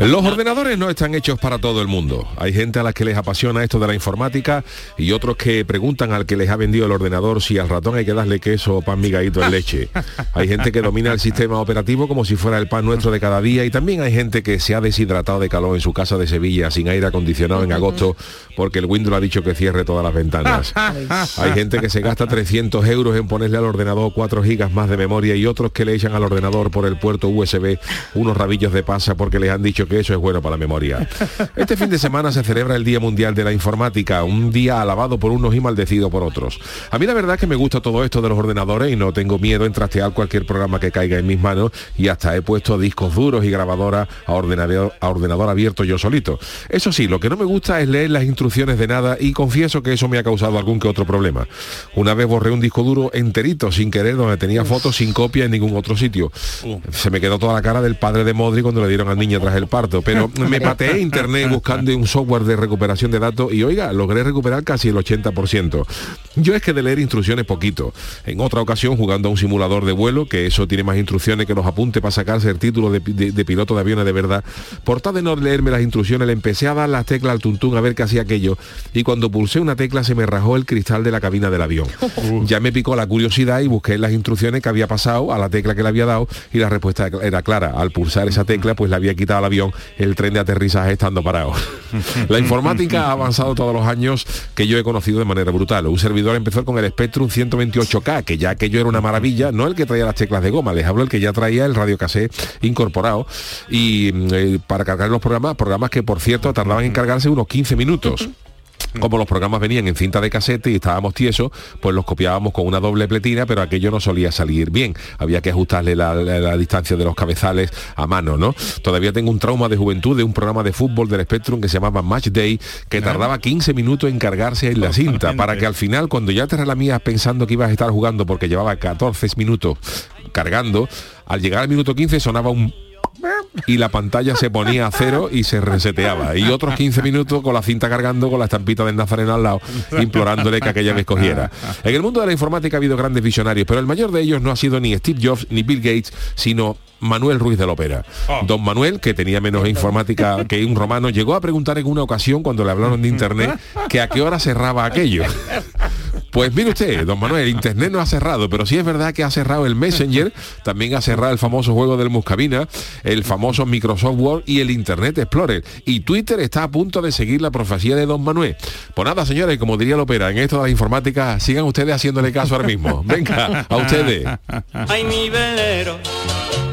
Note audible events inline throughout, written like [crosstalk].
Los ordenadores no están hechos para todo el mundo. Hay gente a la que les apasiona esto de la informática y otros que preguntan al que les ha vendido el ordenador si al ratón hay que darle queso o pan migadito en leche. [laughs] Hay gente que domina el sistema operativo como si fuera el pan nuestro de cada día y también hay gente que se ha deshidratado de calor en su casa de Sevilla sin aire acondicionado en agosto porque el Windows ha dicho que cierre todas las ventanas. [laughs] Hay gente que se gasta 300 euros en ponerle al ordenador 4 gigas más de memoria y otros que le echan al ordenador por el puerto USB unos rabillos de pasa porque les han dicho que eso es bueno para la memoria. Este fin de semana se celebra el Día Mundial de la Informática, un día alabado por unos y maldecido por otros. A mí la verdad es que me gusta todo esto de los ordenadores y no tengo miedo en trastear cualquier programa que caiga en mis manos y hasta he puesto discos duros y grabadoras a ordenador, a ordenador abierto yo solito. Eso sí, lo que no me gusta es leer las instrucciones de nada y confieso que eso me ha causado algún que otro problema. Una vez borré un disco duro enterito sin querer donde tenía fotos sin copia en ningún otro sitio. Se me quedó toda la cara del padre de Modri cuando le dieron al niño tras el pero [laughs] me pateé internet buscando un software de recuperación de datos y oiga, logré recuperar casi el 80%. Yo es que de leer instrucciones poquito. En otra ocasión jugando a un simulador de vuelo, que eso tiene más instrucciones que los apuntes para sacarse el título de, de- de piloto de aviones de verdad. Por tal de no leerme las instrucciones, le empecé a dar las teclas al tuntún a ver qué hacía aquello y cuando pulsé una tecla se me rajó el cristal de la cabina del avión. [laughs] Ya me picó la curiosidad y busqué las instrucciones que había pasado a la tecla que le había dado y la respuesta era clara. Al pulsar esa tecla pues le había quitado al avión el tren de aterrizaje estando parado. [laughs] la informática ha avanzado todos los años que yo he conocido de manera brutal. Un servidor empezó con el Spectrum 128K, que ya aquello era una maravilla, no el que traía las teclas de goma, les hablo el que ya traía el radio cassette incorporado y mm, eh, para cargar los programas, programas que por cierto tardaban en cargarse unos 15 minutos como los programas venían en cinta de casete y estábamos tiesos, pues los copiábamos con una doble pletina, pero aquello no solía salir bien. Había que ajustarle la, la- la distancia de los cabezales a mano, ¿no? Todavía tengo un trauma de juventud de un programa de fútbol del Spectrum que se llamaba Match Day, que tardaba 15 minutos en cargarse en la cinta, para que al final, cuando ya te relamías pensando que ibas a estar jugando porque llevaba 14 minutos cargando, al llegar al minuto 15 sonaba un y la pantalla se ponía a cero y se reseteaba. Y otros 15 minutos con la cinta cargando con la estampita del Nazareno al lado, implorándole que aquella me escogiera. En el mundo de la informática ha habido grandes visionarios, pero el mayor de ellos no ha sido ni Steve Jobs ni Bill Gates, sino Manuel Ruiz de la Ópera. Don Manuel, que tenía menos informática que un romano, llegó a preguntar en una ocasión cuando le hablaron de internet que a qué hora cerraba aquello. Pues mire usted, don Manuel, Internet no ha cerrado, pero sí es verdad que ha cerrado el Messenger, también ha cerrado el famoso juego del Muscabina, el famoso Microsoft Word y el Internet Explorer. Y Twitter está a punto de seguir la profecía de don Manuel. Pues nada, señores, como diría Lopera, en esto de la informática, sigan ustedes haciéndole caso ahora mismo. Venga, a ustedes. Ay, mi velero,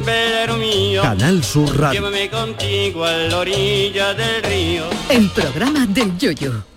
velero mío. Canal Sur Radio. Llévame contigo a la orilla del río. El programa del Yoyo.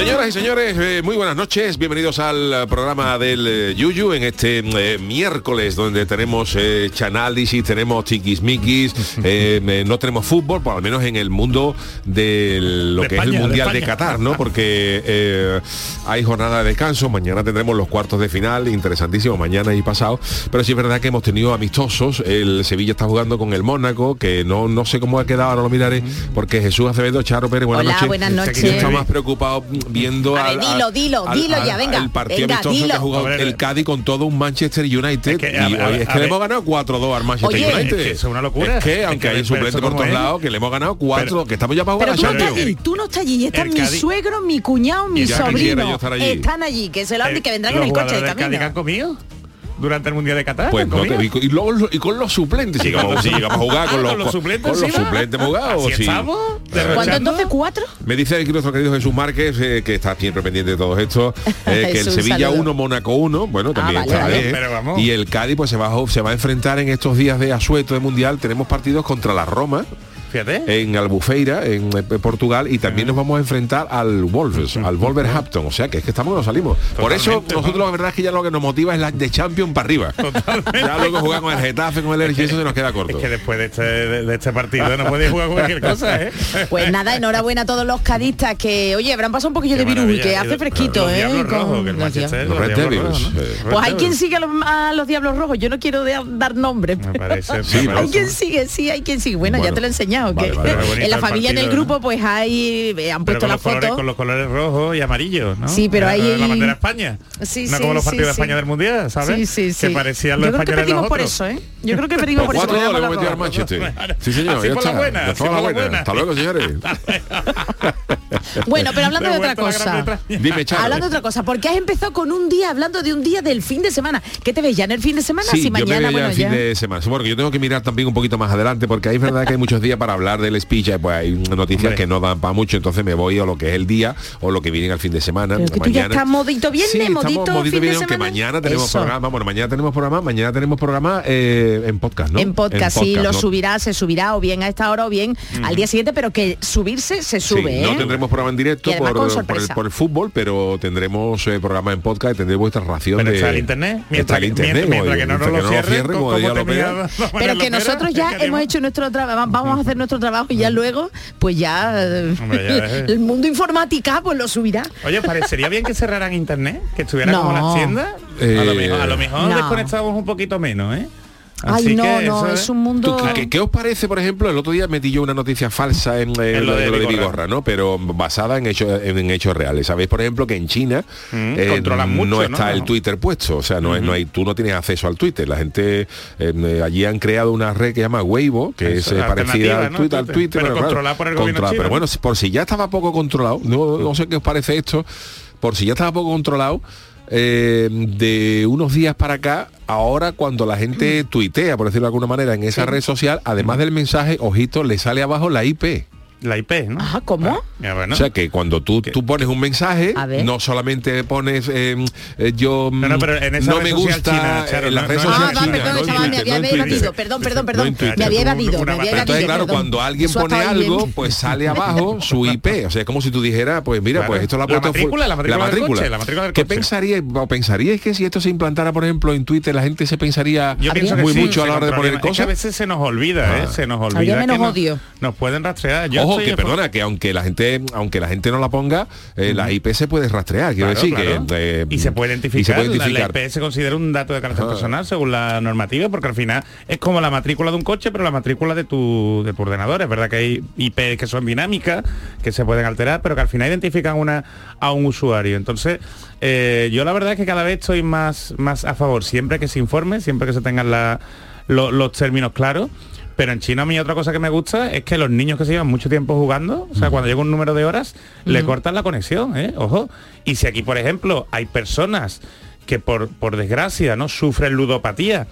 Señoras y señores, eh, muy buenas noches. Bienvenidos al programa del eh, Yuyu en este eh, miércoles donde tenemos eh, chanálisis, tenemos tiquismiquis, no tenemos fútbol, por al menos en el mundo de lo De que es el de Mundial de, España. Qatar, ¿no? Porque eh, hay jornada de descanso, mañana tendremos los cuartos de final, interesantísimo, mañana y pasado, pero sí es verdad que hemos tenido amistosos, el Sevilla está jugando con el Mónaco, que no, no sé cómo ha quedado, ahora lo miraré, porque Jesús Acevedo, Charo Pérez, buenas Hola, noches. buenas noches. Estaba más preocupado viendo A ver, al- dilo, dilo, al- dilo ya, venga, El partido venga, amistoso que dilo. ha jugado A ver, el Cádiz con todo un Manchester United. Es que, y a a ver, es a que le hemos ganado 4-2 al Manchester Oye. United. Es que es una locura. Es que, Es aunque que hay suplente por todos lados, que le hemos ganado 4, Pero- que estamos ya para jugar Pero a tú no, estás Champions. allí, tú no estás allí, están mi Cádiz- suegro, mi cuñado, mi sobrino. Están allí, que se lo Eh, que vendrán en el coche de que han camino. comido durante el Mundial de Qatar. Pues no te. Y luego lo- y con los suplentes. Si llegamos, [laughs] si llegamos a jugar con Ah, los, con los suplentes con los suplentes jugados. Así sí. estamos, ¿Cuánto derrochando. entonces? ¿Cuatro? Me dice aquí nuestro querido Jesús Márquez, eh, que está siempre pendiente de todo esto, [laughs] eh, que el Sevilla saludo. 1, Mónaco 1, bueno, también vale, está vale. bien. Pero vamos. Y el Cádiz pues se va, a- se va a enfrentar en estos días de asueto de Mundial. Tenemos partidos contra la Roma, Fíjate. en Albufeira, en, eh, Portugal, y también nos vamos a enfrentar al Wolves, al Wolverhampton. O sea que es que estamos que nos salimos. Por eso Totalmente, ¿no? nosotros la verdad es que ya lo que nos motiva es la de Champion para arriba. Ya luego jugar con el Getafe, con el Elche, eso se nos queda corto. Es que después de este, de, de este partido no puede jugar cualquier cosa, ¿eh? Pues nada, enhorabuena a todos los cadistas que, oye, habrán pasado un poquillo Qué de virus y que hace fresquito, los ¿eh? Diablos Con Rojos, que el los Manchester, diablos. Los Red Diablos Devils, Rojos, ¿no? eh. Pues hay quien sigue a los, a los diablos rojos. Yo no quiero de- dar nombres. Me pero- parece, Sí. Hay quien sigue, sí, hay quien sigue. Bueno, ya te lo he enseñado. vale, que vale, vale. Bonito [laughs] en la familia en el partido, grupo, pues hay eh, han puesto con la los, colores, foto. con los colores rojos y amarillos, ¿no? Sí, pero La- ahí- La bandera de España. Sí, no sí, como los sí, partidos de sí. España del Mundial, ¿sabes? Sí, sí, sí. Que parecían los Yo creo que los por eso, ¿eh? Yo creo que [laughs] perdimos por Por eso. cuatro goles al. Manchester. Sí, señor, Así ya por la está. buena, así por la. Hasta luego, señores. [laughs] Bueno, pero hablando de otra cosa. Dime, Charo. Hablando de otra cosa, porque has empezado con un día hablando de un día del fin de semana. ¿Qué te ves ya en el fin de semana? Sí, si yo me mañana, veo ya bueno, el fin de semana. Bueno, yo tengo que mirar también un poquito más adelante porque ahí es verdad que hay muchos días para hablar del speech, pues hay noticias Hombre. que no dan para mucho, entonces me voy a lo que es el día o lo que viene al fin de semana. Pero que tú ya estás modito viernes, sí, modito fin de viernes, aunque semana. mañana tenemos Eso. programa, bueno, mañana tenemos programa, mañana tenemos programa eh, en podcast, ¿no? En podcast, sí, lo ¿no? subirá, se subirá o bien a esta hora o bien al día siguiente, pero que subirse se Sí, sube, no ¿eh? tendremos programa en directo por, el, por el fútbol, pero tendremos eh, programa en podcast y tendremos vuestra ración Pero de está el internet. está Mientras, el que- internet, mientras, como mientras que no nos lo cierren, como como [laughs] Pero que nosotros ya hemos hecho nuestro trabajo, vamos a hacer nuestro trabajo y ya luego, pues ya, Hombre, ya [laughs] es. el mundo informática pues lo subirá. Oye, parecería bien que cerraran internet, que estuviera No. como las tiendas. a, lo mejor, a lo mejor no. desconectamos un poquito menos, ¿eh? Ay, Así no, que no, es un mundo... ¿Tú, ¿qué, qué os parece, por ejemplo, el otro día metí yo una noticia falsa en, eh, En lo de de, lo de Vigorra. ¿no? Pero basada en hechos en, en hechos reales. Sabéis, por ejemplo, que en China Mm, eh, controlan mucho, no está ¿no? el Twitter puesto, o sea, no, es- no hay, tú no tienes acceso al Twitter. La gente eh, allí han creado una red que se llama Weibo, que Eso, es parecida al ¿no? Twitter, al Twitter. Pero claro, controlada por el gobierno controlada. chino, Pero ¿no? bueno, por si ya estaba poco controlado, no, no sé qué os parece esto, por si ya estaba poco controlado. Eh, de unos días para acá, ahora cuando la gente tuitea, por decirlo de alguna manera, en esa red social, además del mensaje, ojito, le sale abajo la IP. La IP, ¿no? Ajá, ¿cómo? Ya, bueno. O sea que cuando tú, tú pones un mensaje, no solamente pones eh, eh, yo No, no, pero en esa no me gusta china, Charo, en la no- red no- social Ah, china, perdón, chaval, me había evadido. Perdón, perdón, No perdón. me había evadido, me había evadido. Entonces, claro, perdón. cuando alguien pone algo, pues sale abajo [laughs] su IP. O sea, es como si tú dijeras, pues mira, Claro. pues esto lo ha La puesto full- matrícula, la matrícula del coche, la matrícula del ¿Qué coche. pensaríais, o pensaríais que si esto se implantara, por ejemplo, en Twitter, la gente se pensaría Yo pienso que muy sí, mucho a la hora de poner. Es que a cosas? veces se nos olvida, ¿eh? Ah. Se nos olvida. Habría menos que nos-. Nos, pueden rastrear. Yo Ojo, que perdona, que aunque la gente, aunque la gente no la ponga, eh, la IP se puede rastrear, quiero Claro, decir claro. que eh, y se puede identificar, y se puede la- identificar. La, IP se considera un dato de carácter Ajá. personal según la normativa porque al final es como la matrícula de un coche pero la matrícula de tu de tu ordenador es verdad que hay IP que son dinámicas que se pueden alterar pero que al final identifican una a un usuario entonces eh, yo la verdad es que cada vez estoy más más a favor siempre que se informe siempre que se tengan la- lo- los términos claros pero en China a mí otra cosa que me gusta es que los niños que se llevan mucho tiempo jugando, o sea, cuando llega un número de horas, le cortan la conexión, ¿eh? Ojo. Y si aquí, por ejemplo, hay personas que por, por desgracia no sufren ludopatía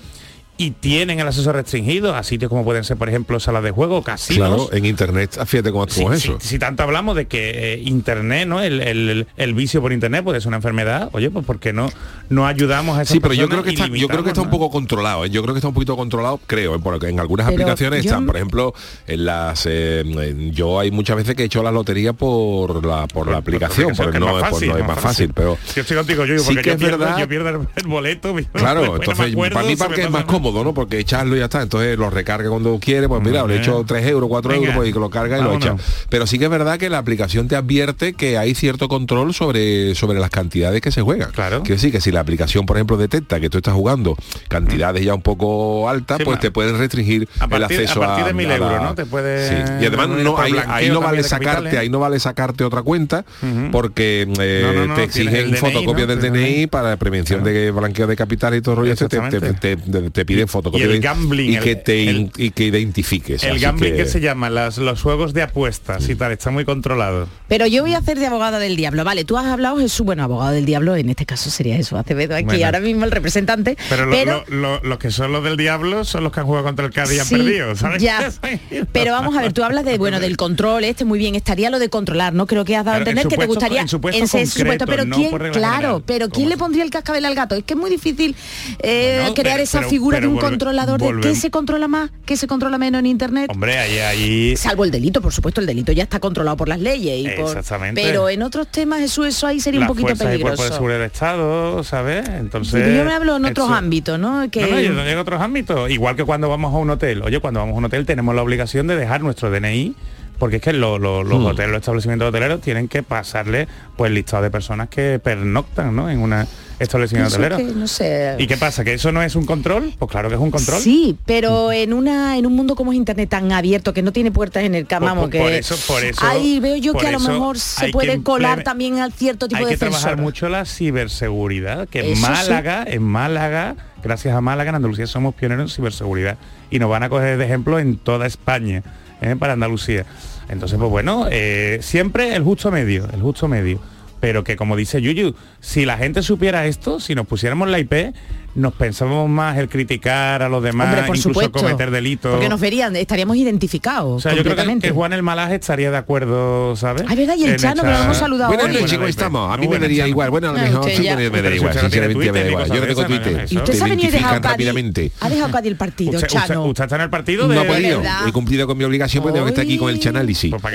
y tienen el acceso restringido a sitios como pueden ser, por ejemplo, salas de juego, casinos. Claro, en internet, fíjate cómo actúa si- eso. si tanto hablamos de que eh, internet, ¿no? El, el- el vicio por internet puede ser una enfermedad, oye, pues ¿por qué no, no ayudamos a esas Sí, pero yo creo que está, yo creo que está un poco controlado. ¿eh? Yo creo que está un poquito controlado, creo, ¿eh? porque en algunas Pero aplicaciones yo están, no- por ejemplo, en las eh, en- yo hay muchas veces que he hecho la lotería por la por la aplicación, Porque porque es no, más es- fácil, no es más fácil, pero Yo estoy contigo, yo, sí porque que yo es pierdo, verdad- yo pierdo el, [laughs] boleto. Claro, entonces acuerdo, para mí porque es más nada. Cómodo, ¿no? Porque echarlo y ya está. Entonces lo recarga cuando quiere, pues mira, le echo 3 euros, 4 Venga, euros, pues y que lo carga y lo echa. Pero sí que es verdad que la aplicación te advierte que hay cierto control sobre, sobre las cantidades que se juegan. Claro. Quiere decir que si la aplicación, por ejemplo, detecta que tú estás jugando cantidades ya un poco altas, Sí, pues ma- te pueden restringir A el acceso a partir de 1000 la- euros, ¿no? Te puede- Sí. Y además no, ahí, ahí no vale sacarte, ahí no vale sacarte otra cuenta porque eh, No, no, no, te exigen DNI, fotocopia ¿no? del DNI para prevención de blanqueo de capital y todo rollo este, te, te, Exactamente. te- te- fotocopia el gambling, y que te el- in- y que identifiques. El gambling que... que- se llama las, los juegos de apuestas y tal, está muy controlado. Pero yo voy a hacer de abogada del diablo. Vale, tú has hablado, Jesús, bueno, abogado del diablo, en este caso sería eso, Acevedo, aquí Bueno. ahora mismo el representante. Pero, lo- pero lo- lo- los que son los del diablo son los que han jugado contra el Cádiz y han perdido, ¿sabes? Ya. [laughs] Pero vamos a ver, tú hablas de bueno del control, este muy bien, estaría lo de controlar, ¿no? Creo que has dado a entender en que te supuesto- gustaría en supuesto ese concreto, pero no quién, claro, general. pero ¿Cómo quién le pondría el cascabel al gato? Es que es muy difícil eh, Bueno, crear pero- esa pero- figura pero un volve- controlador de qué se controla más, qué se controla menos en internet. Hombre, ahí, ahí Salvo el delito, por supuesto, el delito ya está controlado por las leyes. Y por- Exactamente. Pero en otros temas eso, eso ahí sería un poquito fuerzas y de peligroso. seguridad del Estado, ¿sabes? Entonces... Pero yo me hablo en otros eso- ámbitos, ¿no? Que... No, no, yo en otros ámbitos. Igual que cuando vamos a un hotel. Oye, cuando vamos a un hotel tenemos la obligación de dejar nuestro DNI porque es que lo- lo- los hoteles, los establecimientos hoteleros tienen que pasarle pues listado de personas que pernoctan, ¿no? En un establecimiento hotelero. que, no sé. ¿Y qué pasa? ¿Que eso no es un control? Pues claro que es un control. Sí, pero en una en un mundo como es internet tan abierto que no tiene puertas en el Por- vamos por- que por eso- por eso- ahí veo yo que a lo mejor se hay puede colar también al cierto tipo Hay de que trabajar mucho la ciberseguridad, que en sí. Málaga, en Málaga, gracias a Málaga, en Andalucía somos pioneros en ciberseguridad y nos van a coger de ejemplo en toda España, ¿eh? para Andalucía. Entonces, pues bueno, eh, siempre el justo medio, el justo medio. Pero que como dice Yuyu, si la gente supiera esto, si nos pusiéramos la IP, nos pensábamos más el criticar a los demás, Hombre, por incluso supuesto. cometer delitos. Porque nos verían, estaríamos identificados o sea, yo creo que, que Juan el Malaje estaría de acuerdo, ¿sabes? Ay, verdad, y el En Chano, que lo hemos saludado Buenas hoy. noches, Bueno, ¿cómo ahí, estamos? A mí me daría igual. Bueno, a lo Ah, mejor sí, me daría igual. Sinceramente me da igual. Yo no tengo Twitter. ¿Y usted sabe ni dejado identifican Cádiz? rápidamente. Ha dejado Cádiz el partido, Chano. usted está en el partido. No he podido. He cumplido con mi obligación porque tengo que estar aquí con el chanálisis. Pues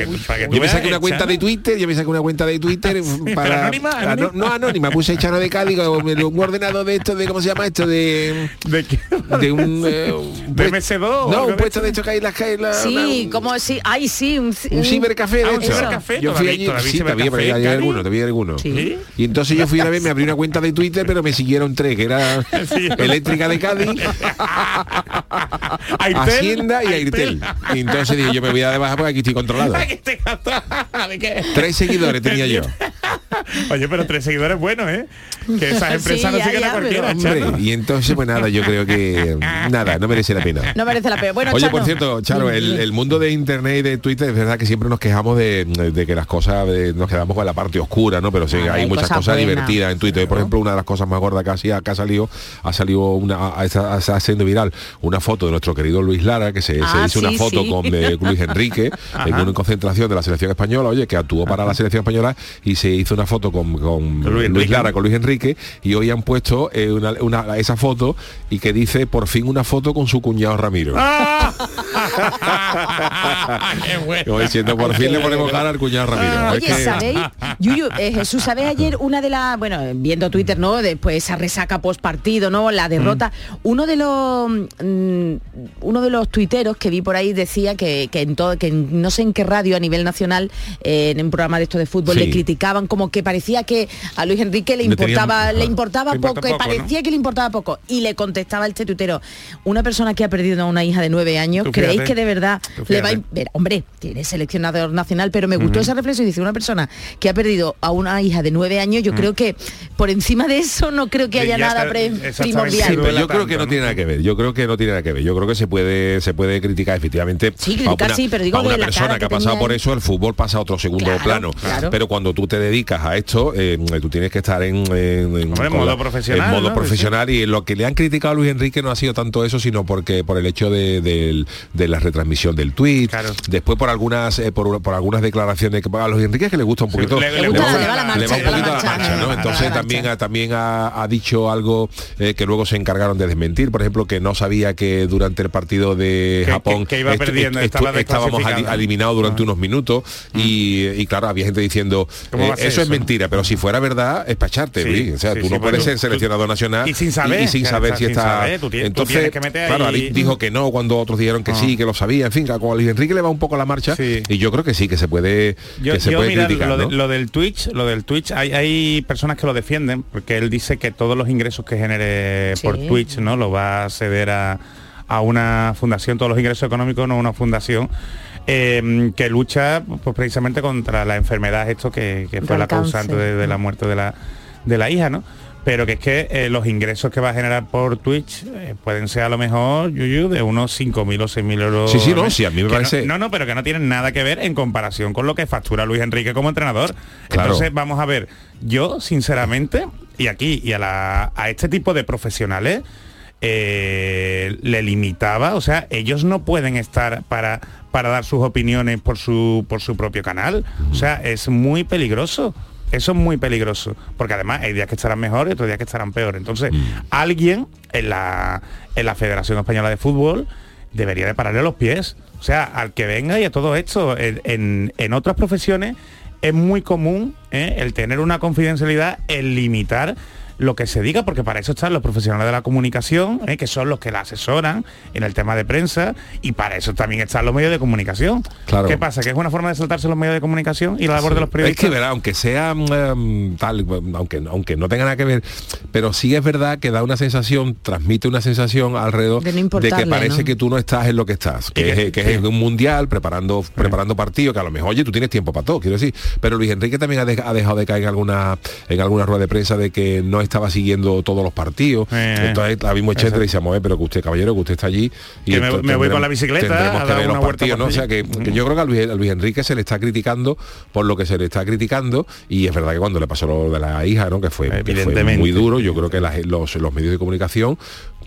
Yo me saqué una cuenta de Twitter, yo me saqué una cuenta de Twitter para... No, anónima, puse Chano de Cádiz, un ordenador de esto, de ¿cómo se llama esto? De... ¿De qué? De un... [laughs] eh, un ¿De puest- MS2 o No, un de puesto esto? de esto que hay las calles. la- Sí, la- como si, ay sí, un, un cibercafé Ah, de cibercafé, Yo fui allí, sí, todavía, pero cibercafé, ya hay alguno, todavía hay alguno. Sí. Y entonces yo fui una vez, me abrí una cuenta de Twitter, pero me siguieron tres, que era [laughs] Sí. Eléctrica de Cádiz, [laughs] Hacienda y Airtel. Y entonces dije, yo me voy a dar de baja porque aquí estoy controlado. Tres seguidores tenía yo. Oye, pero tres seguidores buenos, ¿eh? Que esas empresas Sí, no siguen ya, a cualquiera, Hombre, Chano. Y entonces pues nada, yo creo que nada, no merece la pena. No merece la pena. Bueno, Oye, Chano, por cierto, Charo, el, el mundo de internet y de Twitter es verdad que siempre nos quejamos de, de que las cosas de- nos quedamos con la parte oscura, ¿no? Pero sí, Ah, hay, hay muchas cosas divertidas en Twitter. Por ejemplo, una de las cosas más gordas que que ha salido, ha salido una, está haciendo viral una foto de nuestro querido Luis Lara, que se, se Ah, hizo una foto sí. con eh, Luis Enrique [laughs] en una concentración de la selección española, oye, que actuó para la selección española y se hizo una foto con, con Luis. Lara, con Luis Enrique, y hoy han puesto eh, una, una- esa foto y que dice por fin una foto con su cuñado Ramiro. ¡Ah! [laughs] ¡Qué bueno! Diciendo, por fin le ponemos cara al cuñado Ramiro. Es Oye, que- ¿sabéis? Yuyu, eh, Jesús, ¿sabéis ayer una de las, bueno, viendo Twitter, ¿no? Después esa resaca post partido, ¿no? La derrota. Uno de los mm, uno de los tuiteros que vi por ahí decía que, que en todo, que en no sé en qué radio a nivel nacional, eh, en un programa de esto de fútbol, Sí. le criticaban como que parecía que a Luis Enrique le Le tenían- importaba, le importaba Le poco, que parecía que le importaba poco. Y le contestaba este tuitero, una persona que ha perdido a una hija de nueve años, Tú ¿creéis fíjate. que de verdad le va a ver, hombre, tiene seleccionador nacional, pero me gustó esa reflexión. Dice, una persona que ha perdido a una hija de nueve años, yo creo que por encima de eso no creo que haya ya nada está- primordial. Sí, pero duela yo creo que no tiene nada que ver. Yo creo que no tiene nada que ver. Yo creo que se puede se puede criticar efectivamente. Sí, criticar a una, sí, pero digo a una de la persona cara que ha pasado por eso, el fútbol pasa a otro segundo Claro, plano. claro. Pero cuando tú te dedicas a esto, eh, tú tienes que estar en, en- modo profesional, En modo ¿no? profesional y lo que le han criticado a Luis Enrique no ha sido tanto eso, sino porque por el hecho de, de la retransmisión del tweet, Claro. después por algunas eh, por, por algunas declaraciones que a Luis Enrique que le gusta un poquito le- le gusta, va- le va la marcha, le va un la poquito a la marcha, Entonces marcha. también ha, también ha, ha dicho algo eh, que luego se encargaron de desmentir, por ejemplo, que no sabía que durante el partido de Que- Japón que- que iba perdiendo, estaba estábamos eliminados durante Ah. unos minutos y, y claro, había gente diciendo ¿Cómo eh, eso es mentira, pero si fuera verdad es para echarte, Sí, Luis. o sea, sí, tú no puedes ser seleccionador nacional y sin saber, sin saber si sin está saber, tú tienes- tú entonces que meter claro, ahí- dijo que no cuando otros dijeron que Ah. sí, que lo sabía, en fin, como a Luis Enrique le va un poco la marcha Sí. y yo creo que sí que se puede Yo, que se yo, puede mira, criticar, lo, de- ¿no? lo del Twitch, lo del Twitch, hay, hay personas que lo defienden porque él dice que todos los ingresos que genere por. Twitch, ¿no? Lo va a ceder a, a una fundación, todos los ingresos económicos, no una fundación. eh, que lucha pues, precisamente contra la enfermedad esto que, que fue la causante de, de la muerte de la, de la hija, ¿no? Pero que es que eh, los ingresos que va a generar por Twitch eh, pueden ser a lo mejor, Yuyu, de unos 5.000 o 6.000 euros. Sí, sí, no, sí, a mí me no- parece- No, no, pero que no tienen nada que ver en comparación con lo que factura Luis Enrique como entrenador. Claro. Entonces, vamos a ver, yo sinceramente, y aquí, y a, la- a este tipo de profesionales, eh, le limitaba, o sea, ellos no pueden estar para, para dar sus opiniones por su, por su propio canal. O sea, es muy peligroso. Eso es muy peligroso, porque además hay días que estarán mejor y otros días que estarán peor. Entonces, Mm. alguien en la, en la Federación Española de Fútbol debería de pararle los pies. O sea, al que venga y a todo esto. En, en- en otras profesiones es muy común ¿eh? el tener una confidencialidad, el limitar lo que se diga, porque para eso están los profesionales de la comunicación, ¿eh? que son los que la asesoran en el tema de prensa, y para eso también están los medios de comunicación. Claro. ¿Qué pasa? ¿Que es una forma de saltarse los medios de comunicación y la labor de los Es periodistas? que verá, aunque sea mm, tal, aunque, aunque no tenga nada que ver, pero sí es verdad que da una sensación, transmite una sensación alrededor De no que parece ¿no? que tú no estás en lo que estás, que, es, que es un mundial preparando preparando partidos, que a lo mejor, oye, tú tienes tiempo para todo, quiero decir. Pero Luis Enrique también ha, de- ha dejado de caer en alguna, en alguna rueda de prensa de que no estaba siguiendo todos los partidos. Eh, Entonces la misma gente le decíamos, "Eh, pero que usted, caballero, que usted está allí y Que me- voy con la bicicleta tendremos a que dar ver los partidos, ¿no? O sea que, que yo creo que a Luis, a Luis Enrique se le está criticando por lo que se le está criticando y es verdad que cuando le pasó lo de la hija, ¿no? Que fue, que fue Evidentemente. muy duro, yo creo que la- los, los medios de comunicación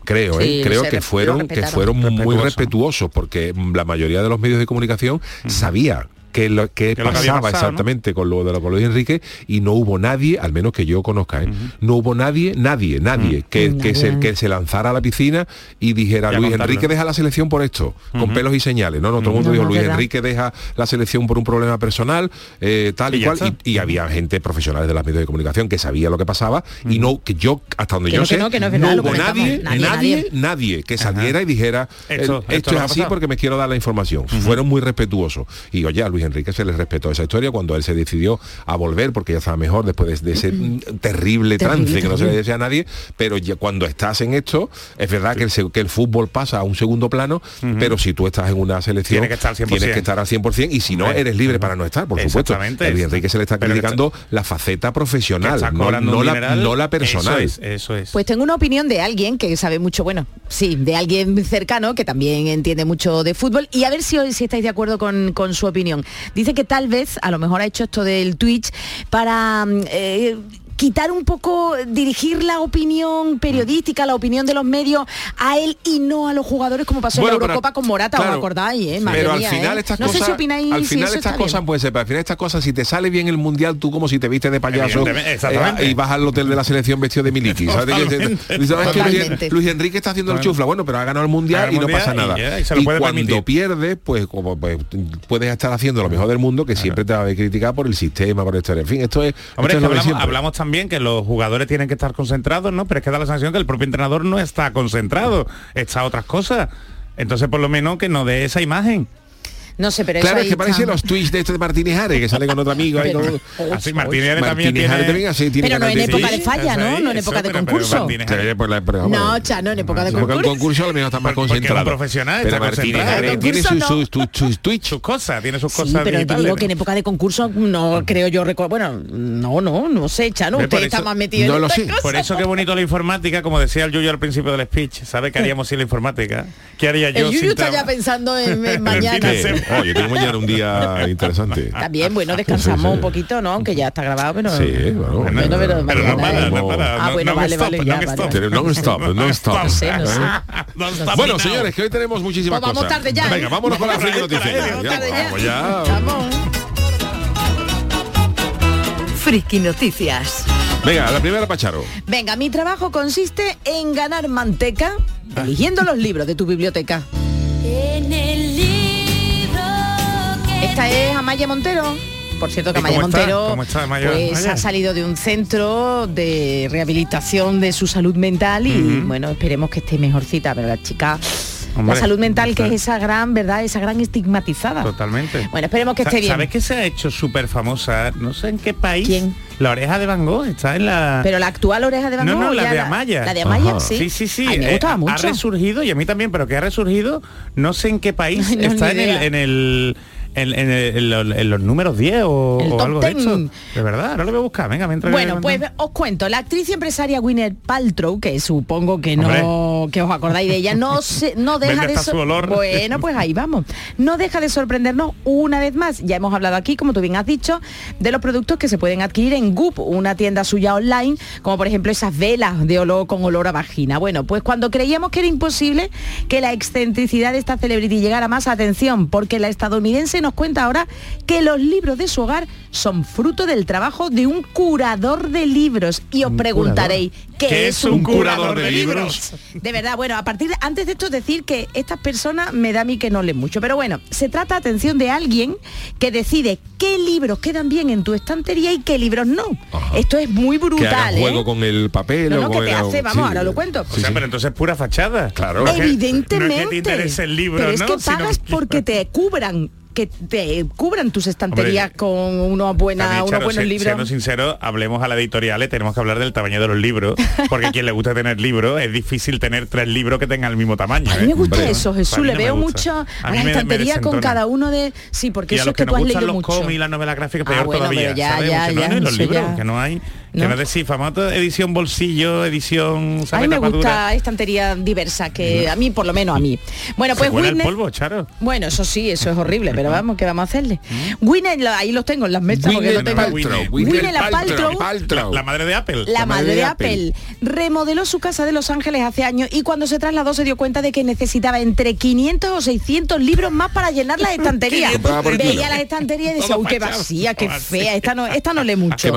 creo, Sí, ¿eh? creo que fueron que fueron muy Respetuoso. respetuosos porque la mayoría de los medios de comunicación sabía que lo que Que que pasaba pasado, ¿no? exactamente con lo de lo con Luis Enrique y no hubo nadie, al menos que yo conozca, ¿eh? no hubo nadie, nadie, nadie que, que Nadie. se, que se lanzara a la piscina y dijera Luis contarlo. Enrique deja la selección por esto, con pelos y señales. No, no, todo el mundo No, dijo no, Luis verdad. Enrique deja la selección por un problema personal, eh, tal Y cual. Y, y había gente profesionales de los medios de comunicación que sabía lo que pasaba y no, que yo, hasta donde Que yo no, que sé, no, que hubo nadie, Nadie, nadie, que saliera y dijera Esto- "El- esto esto no es así pasado". porque me quiero dar la información. Fueron muy respetuosos. Y oye, Luis Enrique se le respetó esa historia cuando él se decidió a volver porque ya estaba mejor después de, de ese terrible trance Terrible, que no se le desea a nadie, pero ya cuando estás en esto, es verdad que, el, se- que el fútbol pasa a un segundo plano, pero si tú estás en una selección, Tiene que estar al 100%. tienes que estar al 100% y si no, eres libre para no estar, por supuesto. Luis Enrique se le está criticando la faceta profesional, no, no la, no la personal. Eso es, eso es. Pues tengo una opinión de alguien que sabe mucho, bueno, sí, de alguien cercano que también entiende mucho de fútbol y a ver si, si estáis de acuerdo con, con su opinión. Dice que tal vez, a lo mejor ha hecho esto del Twitch para... mm, eh, quitar un poco, dirigir la opinión periodística, la opinión de los medios a él y no a los jugadores como pasó Bueno, en la pero- Eurocopa con Morata, claro, ¿os acordáis? Eh? Madre pero al mía, final ¿eh? estas no cosas, sé si opináis al final estas bien. cosas puede ser, pero al final estas cosas, si te sale bien el mundial, tú como si te viste de payaso eh, y vas al hotel de la selección vestido de miliki. ¿sabes? Totalmente. Dices, "¿Sabes que Luis, Enrique está haciendo el chufla, bueno, pero ha ganado el mundial y no pasa y nada. ya, y cuando permitir. pierdes, pues como pues, puedes estar haciendo lo mejor del mundo, que siempre te va a criticar por el sistema, por esto. En fin, esto es, Hombre, esto es que hablamos, hablamos también que los jugadores tienen que estar concentrados, ¿no? Pero es que da la sensación que el propio entrenador no está concentrado, está otras cosas. Entonces, por lo menos que no dé esa imagen. No sé, pero Claro, es que ahí parecen los tweets de este de Martínez Ares, que sale con otro amigo ahí. Pero- con- Así Martínez Ares también tiene... también así tiene Pero no en de- época de falla, ¿no? No en época de pero- pero concurso. No, bueno. cha, no, en época de Porque concurso. un concurso a lo mejor está más concentrado. profesional pero está Martínez. Ares En tiene sus tweets. Sus cosas, tiene sus Sí, cosas pero te digitales, digo que en ¿no? época de concurso no creo yo recuerdo. Bueno, no, no, no sé, Chano, Ve, usted está más metido no en lo sé. Por eso qué bonito la informática, como decía el Yuyo al principio del speech. ¿Sabe qué haríamos sin la informática? ¿Qué haría yo El sin está ya pensando en, [laughs] mañana. Eh, semana. Oye, tengo mañana un día interesante. También, bueno, descansamos Sí, sí. un poquito, ¿no? Aunque ya está grabado, pero... Sí, bueno, Bueno, pero, Pero no mañana, para, ¿eh? no para. Ah, no- bueno, no vale, vale, no ya, vale. No stop, no stop. No sé, no ¿Eh? sé. No stop Bueno, señores, que hoy tenemos muchísimas Pues vamos cosas. tarde ya, ¿eh? Venga, vámonos con la friki Vamos noticia. Vamos vamos ya. Vamos. Friki Noticias. Venga, la primera Pacharo. Venga, mi trabajo consiste en ganar manteca eligiendo los libros de tu biblioteca. En el Esta es Amaya Montero. Por cierto que ¿Y cómo Amaya? Montero pues, Amaya. ha salido de un centro de rehabilitación de su salud mental y bueno, esperemos que esté mejorcita, pero la chica Hombre, la salud mental que es esa gran, ¿verdad? Esa gran estigmatizada. Totalmente. Bueno, esperemos que esté bien. ¿Sabes que se ha hecho súper famosa? No sé en qué país. ¿Quién? La oreja de Van Gogh está en la... Pero la actual oreja de Van no, Gogh no, la ya de Amaya. La de Amaya, sí. Sí, sí, sí. Ay, me eh, gustaba ha mucho. resurgido y a mí también, pero que ha resurgido, no sé en qué país [laughs] no, está en el, en el en, en el- en los, en los números 10 o, El o top algo de 10. esto. De verdad, ahora lo voy a buscar. Venga, mientras Bueno, pues os cuento, la actriz y empresaria Gwyneth Paltrow, que supongo que no, que os acordáis de ella, no [laughs] se, no deja ¿Dónde de su olor? Bueno, pues ahí vamos. No deja de sorprendernos una vez más. Ya hemos hablado aquí, como tú bien has dicho, de los productos que se pueden adquirir en Goop, una tienda suya online, como por ejemplo esas velas de olor con olor a vagina. Bueno, pues cuando creíamos que era imposible que la excentricidad de esta celebrity llegara más atención, porque la estadounidense nos cuenta ahora que los libros de su hogar son fruto del trabajo de un curador de libros. Y os preguntaréis, ¿qué, ¿Qué es un un curador, curador de de libros? De verdad, bueno, a partir de, antes de esto decir que estas personas me da a mí que no leen mucho, pero bueno, se trata, atención, de alguien que decide qué libros quedan bien en tu estantería y qué libros no. Ajá. Esto es muy Que brutal, juego ¿eh? con el papel No, o no, con que te hace, vamos, sí. ahora lo cuento. O sea, pero entonces es pura fachada. Claro. Evidentemente. No es que te interese el libro, pero es ¿no? que pagas que- porque te cubran, que te cubran tus estanterías Hombre, con unos, buena, También, unos buenos se- libros. Siendo sincero, hablemos a la editorial, eh, tenemos que hablar del tamaño de los libros, porque a quien le gusta tener libros, es difícil tener tres libros que tengan el mismo tamaño. A mí ¿eh? me gusta Hombre, eso, Jesús. Le no veo mucho A a, mí la estantería con cada uno de. Sí, porque y a eso los es que que tú nos has leído los mucho. cómics y las novelas gráficas, Ah, peor bueno, todavía. ya, ¿sabes? ya, ya, no, los libros, ya. que no hay, No. que no es decir, famoso edición bolsillo, edición, A mí me dura. gusta estantería diversa, que a mí, por lo menos a mí. Bueno, Se pues cuela el polvo, Charo. Bueno, eso sí, eso es horrible, pero vamos, ¿qué vamos a hacerle? Winnet, lo- ahí los tengo en las mesas porque lo Gwyneth tengo. Paltrow. Paltrow, La, Paltrow. la madre de Apple. La madre de Apple remodeló su casa de Los Ángeles hace años y cuando se trasladó se dio cuenta de que necesitaba entre 500 o 600 libros más para llenar las [laughs] estanterías. Veía las estanterías y decía, uy, qué vacía, qué fea, esta no, esta no lee [laughs] mucho.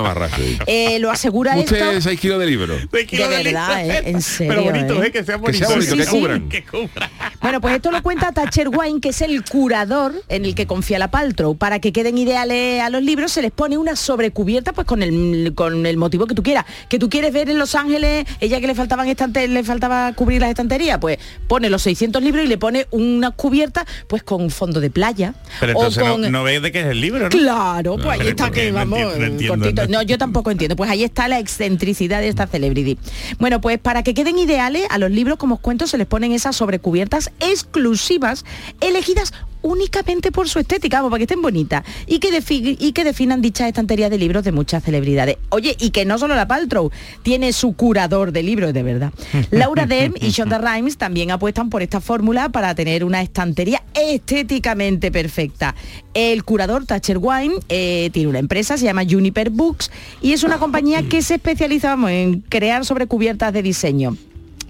Eh, lo asegura Usted esto. 6 kilos de libro. De kilo De de verdad. ¿eh? En serio, Pero bonito, ¿eh? ¿eh? Que sea Que bonito. sea bonito, que cubran. Que cubra. Bueno, pues esto lo cuenta Thatcher Wine, que es el curador en el que confía la Paltrow. Para que queden ideales a los libros, se les pone una sobrecubierta pues con el, con el motivo que tú quieras. Que tú quieres ver en Los Ángeles, ella que le faltaban estante- le faltaba cubrir las estanterías, pues pone los 600 libros y le pone una cubierta pues con fondo de playa. Pero o entonces con- no, no ves de qué es el libro, ¿no? Claro, pues ahí está que vamos, entiendo, no entiendo, cortito. no. No, yo tampoco entiendo. Pues ahí está la excentricidad de esta celebrity. Bueno, pues para que queden ideales, a los libros, como os cuento, se les ponen esas sobrecubiertas exclusivas, elegidas únicamente por su estética, vamos, para que estén bonitas y que, y que definan dichas estanterías de libros de muchas celebridades. Oye, y que no solo la Paltrow tiene su curador de libros, de verdad. [laughs] Laura Dem y Shonda Rhimes también apuestan por esta fórmula para tener una estantería estéticamente perfecta. El curador Thatcher Wine eh, tiene una empresa, se llama Juniper Books, y es una compañía que se especializa vamos, en crear sobrecubiertas de diseño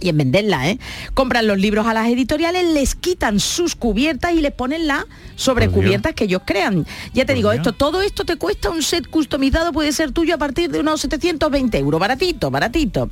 y en venderla, ¿eh? Compran los libros a las editoriales, les quitan sus cubiertas y les ponen las sobrecubiertas que ellos crean. Ya te digo, esto, todo esto te cuesta un set customizado, puede ser tuyo a partir de unos 720 euros, baratito, baratito.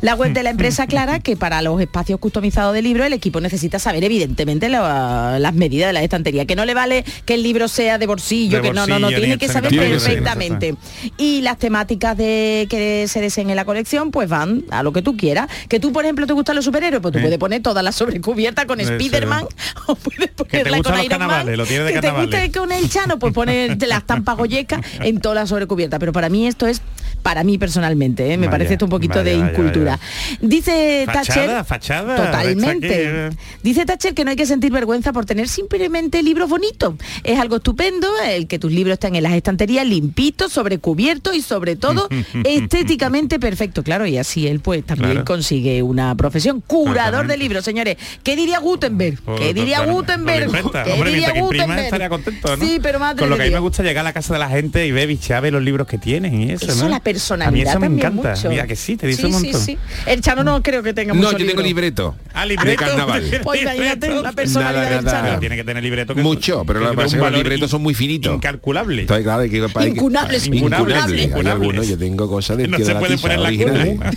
La web de la empresa [laughs] aclara que para los espacios customizados de libros el equipo necesita saber evidentemente la- las medidas de la estantería, que no le vale que el libro sea de bolsillo, De que no, no, no, tiene que saber perfectamente. Y las temáticas de que se deseen en la colección, pues van a lo que tú quieras. Que tú, por ejemplo, te gustan los superhéroes, pues tú puedes poner toda la sobrecubierta con. Spiderman o puedes ponerla con Iron Man. lo tienes de que te guste con el Chano, pues poner [laughs] las goyecas en toda la sobrecubierta. Pero para mí esto es, para mí personalmente, ¿eh? me Vaya, parece esto un poquito vaya, de vaya, incultura. Dice Fachada, Thatcher... fachada, Totalmente. eh. Dice Thatcher que no hay que sentir vergüenza por tener simplemente libros bonitos. Es algo estupendo el que tus libros estén en las estanterías limpitos, sobrecubiertos y sobre todo [laughs] estéticamente perfecto. Claro, y así él pues también Claro. consigue una profesión. Curador de libros, señores. ¿Qué diría Gutenberg? Pues, ¿Qué diría Gutenberg? ¿Qué Hombre, diría que Gutenberg? estaría contento, ¿no? Sí, pero madre Con lo que a mí me gusta llegar a la casa de la gente y ver bichave los libros que tienen y eso, Eso, ¿no? la A mí personalidad eso me encanta. mucho. Mira que sí, te dice Sí, un montón. sí. El Chano no creo que tenga No, mucho yo tengo libreto. Ah, De libreto. carnaval. [laughs] Pues imagínate la personalidad Nada, del nada. Chano. Pero tiene que tener libreto que Mucho, pero lo que tiene pasa es que los libretos son muy finitos. Incalculable. Entonces, claro, hay que, hay que- Incunables, Incunables. incunables. Hay algunos, yo tengo cosas de No que se la puede tiza poner la originales. cuna.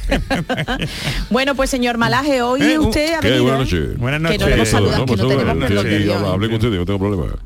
[laughs] Bueno, pues señor Malaje, hoy Eh, uh, usted ha ¿Qué? venido. Buenas ¿eh? noches. Buenas Que noches. no le hemos saludado, que no tenemos de Hablé con no tengo.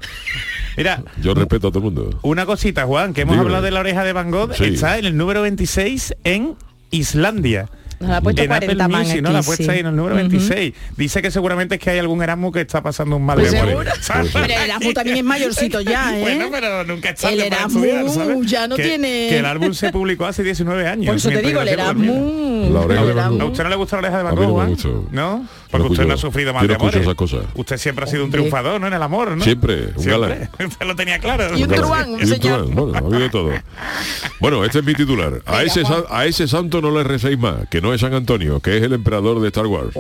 Mira, Yo respeto a todo el mundo. una cosita, Juan, que hemos Dígame. hablado de la oreja de Van Gogh, Sí. está en el número 26 en Islandia. Nos la ha puesto en Apple 40 man Music, ¿no? aquí, La ha puesto sí. ahí en el número Ujú. 26. Dice que seguramente es que hay algún Erasmus que está pasando un mal Pues de. Pero [laughs] el Erasmus también es mayorcito ya, [laughs] ¿eh? Bueno, pero nunca es tarde El para Erasmus estudiar, ¿sabes? ya no que, tiene- Que el álbum se publicó hace 19 años. Por eso te digo, el. Erasmus. La oreja de Van. ¿A usted no le gusta la oreja de Van A mí no. Porque usted no ha sufrido no de amores. esas cosas. Usted siempre ha sido un triunfador, ¿no? En el amor, ¿no? Siempre, un Siempre. galán. [laughs] Usted lo tenía claro. Y un Claro. truán, Y un señor. truán, Bueno, ha habido de todo. Bueno, este es mi titular. A ese, a ese santo no le recéis más, que no San Antonio, que es el emperador de Star Wars.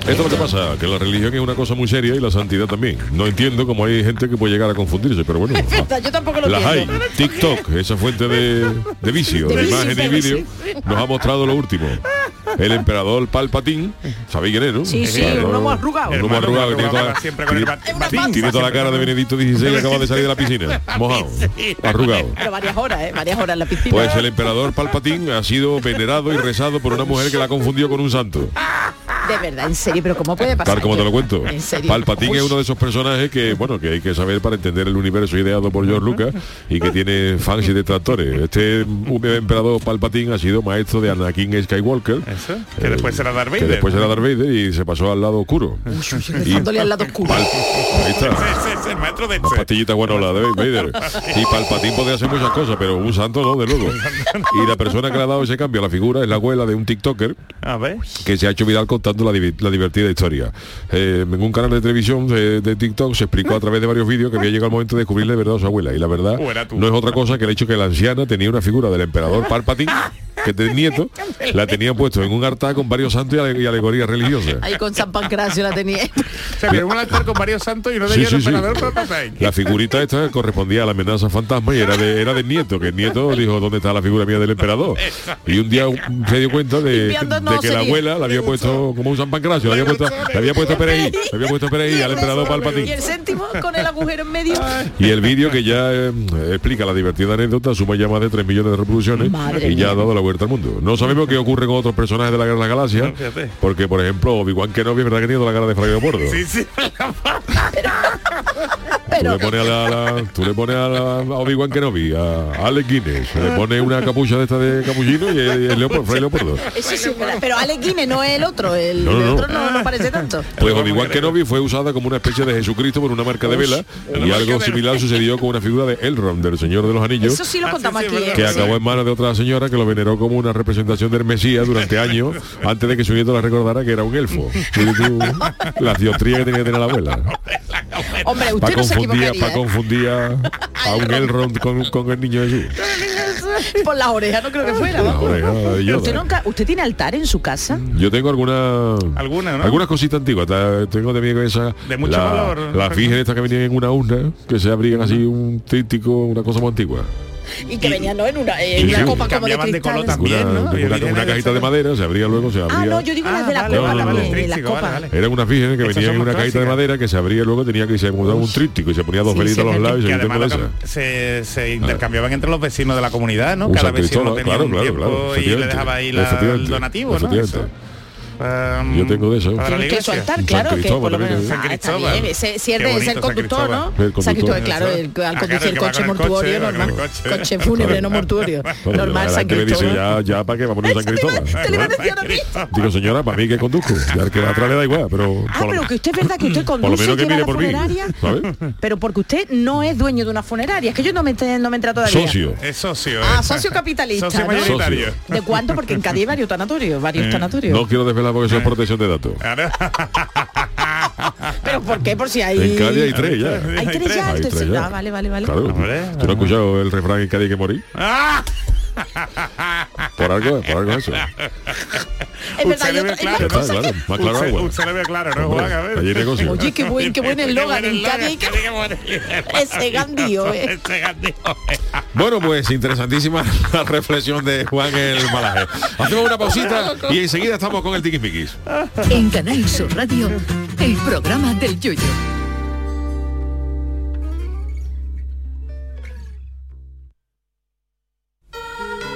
Esto es lo que pasa, que la religión es una cosa muy seria y la santidad también. No entiendo cómo hay gente que puede llegar a confundirse, pero bueno. [laughs] Yo tampoco lo Las hay. TikTok, esa fuente de, de vicio, De de, imagen y vídeo, nos ha mostrado lo último. El emperador Palpatín, ¿sabéis quién es, no? Sí, sí, Claro. un arrugado. Homo Hermano, arrugado que tiene toda, siempre con el tiene- bat- batín. tiene toda la cara de Benedicto XVI que acaba de salir de la piscina, [laughs] mojado, arrugado. Pero varias horas, ¿eh? Varias horas en la piscina. Pues el emperador Palpatín ha sido venerado y rezado por una mujer que la confundió con un santo. De verdad, en serio, pero ¿cómo puede pasar? Tal como te lo cuento. En serio. Palpatín Uy. es uno de esos personajes que, bueno, que hay que saber para entender el universo ideado por George Lucas y que tiene fans y detractores. Este emperador Palpatín ha sido maestro de Anakin Skywalker. Eso, que después será Darth Que Vader. después era Darth Vader y se pasó al lado oscuro. Y al lado oscuro. Pal- ahí está. [laughs] Ese es el maestro de Una pastillita buena la de Vader. Y Palpatín podría hacer muchas cosas, pero un santo no, de luego. [laughs] Y la persona que le ha dado ese cambio a la figura es la abuela de un TikToker A ver. que se ha hecho viral contando la, la divertida historia. Eh, en un canal de televisión de, de TikTok se explicó a través de varios vídeos que había llegado el momento de descubrirle de verdad a su abuela. Y la verdad no es otra cosa que el hecho que la anciana tenía una figura del emperador Palpatine, que es nieto, la tenían puesto en un altar con varios santos y, ale- y alegorías religiosas. Ahí con San Pancracio la tenía. O sea, pero un altar con varios santos y uno de Sí, ellos sí, el sí. emperador Palpatine. La figurita esta correspondía a la amenaza fantasma y era de era del nieto, que el nieto dijo dónde está la figura mía del emperador. [laughs] Y un día se dio cuenta de, no que la abuela la había puesto como un San Pancracio, le había puesto, le había puesto Perejil, le había puesto Perejil al emperador Y Palpatine. el céntimo con el agujero en medio. Y el vídeo que ya eh, explica la divertida anécdota suma ya más de 3 millones de reproducciones Madre y ya mía. ha dado la vuelta al mundo. No sabemos qué ocurre con otros personajes de la Guerra de No, fíjate. porque por ejemplo Obi-Wan Kenobi es verdad que tiene la cara de Fray Leopoldo. Sí, sí. Tú Pero le pones a, la, la- tú le pones a, la- a Obi-Wan Kenobi, a Alex Guinness, le pones una capucha de esta de capuchino y el, el Leopoldo, Fray Leopoldo. eso sí es. Pero Alex Guinness no es el otro. El, No, no, no. otro no, no parece tanto. [laughs] Pues Obi-Wan Kenobi fue usada como una especie de Jesucristo por una marca de vela y algo similar sucedió con una figura de Elrond, del Señor de los Anillos. Eso sí lo Ah, contamos sí, sí, aquí. ¿eh? que acabó en manos de otra señora que lo veneró como una representación del Mesías durante años [laughs] antes de que su nieto la recordara que era un elfo. [laughs] La diostría que tenía que tener la abuela. Hombre, usted Para no se confundir, equivocaría. para ¿eh? confundir a, a un Elrond con, con el niño Jesús. [laughs] Por las orejas no creo que fuera. Orejas de Yoda. ¿Usted, nunca, ¿Usted tiene altar en su casa? Yo tengo alguna, Alguna, ¿no? algunas cositas antiguas. Tengo de mi cabeza De mucho la, valor. Las estas que venían en una urna, que se abrían así un tríptico, una cosa muy antigua. Y que venían ¿no? en una, en Sí, una sí. copa como de Cambiaban de cristal. color también. Una, ¿no? una- una vienen cajita de madera, se abría luego, se abría. Ah, no, yo digo las de la vale, copa vale, también, vale, las copas. vale, vale. Eran unas vírgenes que venían en una cajita de madera que se abría luego tenía que se montaba un tríptico y se ponía dos velitas sí, a los lados y se cam- se, se intercambiaban entre los vecinos de la comunidad, ¿no? Cada vecino tenía un tiempo y le dejaba ahí el donativo, ¿no? Um, Yo tengo de eso. para que San claro, que por lo menos. San ah, está bien. Ese- Si es Qué de- es bonito el San conductor, Cristóbal. ¿no? El San conductor. Cristóbal, claro, el, al claro, conducir el va coche mortuorio va normal. coche. Coche fúnebre, no mortuorio. Normal, San Cristóbal. ya, ya para qué vamos a San Cristóbal. Te lo iba a decir ahora mismo. Digo, señora, para mí que conduzco. Ya el que va atrás le da igual, pero. Ah, pero que usted es verdad que usted [clears throat] conduce y lleva la mí. funeraria. Pero porque usted no es dueño de una funeraria. Es que yo no me, entra- no me entra todavía. Socio. Es socio. Ah, eh. socio capitalista. ¿De cuánto? Porque en Cádiz hay varios tanatorios, varios tanatorios. No quiero desvelar porque eso es protección de datos. [laughs] ¿Pero por qué? Por si hay... En Cádiz hay tres ya. Hay tres ya. Hay entonces- tres ya. Ah, vale, vale, vale. Claro. ¿Tú no has escuchado el refrán en Cádiz que morir? ¡Ah! Por algo, por algo eso. Es verdad, otra- hay claro, claro, más agua. ¿no, Hombre, Juan? A ver. Oye, qué buen, qué buen [laughs] eslogan. En Cádiz. [laughs] Ese gandío, ¿eh? Ese gandío. Bueno, pues interesantísima [laughs] la reflexión de Juan el Malaje. Hacemos una pausita y enseguida estamos con el Tiquismiquis. En Canal Sur Radio, el programa del Yoyo.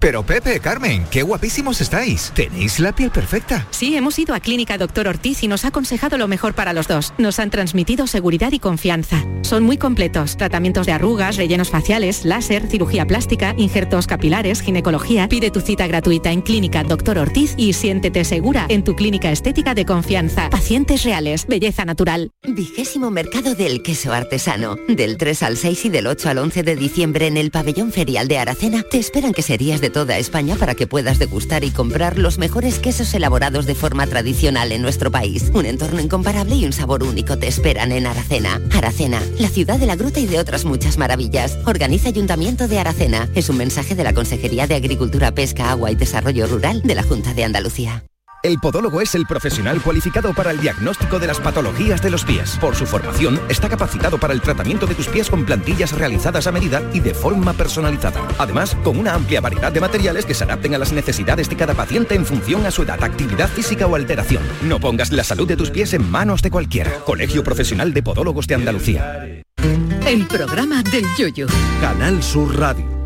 Pero Pepe, Carmen, qué guapísimos estáis. Tenéis la piel perfecta. Sí, hemos ido a Clínica Doctor Ortiz y nos ha aconsejado lo mejor para los dos. Nos han transmitido seguridad y confianza. Son muy completos. Tratamientos de arrugas, rellenos faciales, láser, cirugía plástica, injertos capilares, ginecología. Pide tu cita gratuita en Clínica Doctor Ortiz y siéntete segura en tu clínica estética de confianza. Pacientes reales, belleza natural. Vigésimo Mercado del Queso Artesano. Del 3 al 6 y del 8 al 11 de diciembre en el Pabellón Ferial de Aracena te esperan queserías de toda España para que puedas degustar y comprar los mejores quesos elaborados de forma tradicional en nuestro país. Un entorno incomparable y un sabor único te esperan en Aracena. Aracena, la ciudad de la gruta y de otras muchas maravillas. Organiza Ayuntamiento de Aracena. Es un mensaje de la Consejería de Agricultura, Pesca, Agua y Desarrollo Rural de la Junta de Andalucía. El podólogo es el profesional cualificado para el diagnóstico de las patologías de los pies. Por su formación, está capacitado para el tratamiento de tus pies con plantillas realizadas a medida y de forma personalizada. Además, con una amplia variedad de materiales que se adapten a las necesidades de cada paciente en función a su edad, actividad física o alteración. No pongas la salud de tus pies en manos de cualquiera. Colegio Profesional de Podólogos de Andalucía. El programa del Yoyo. Canal Sur Radio.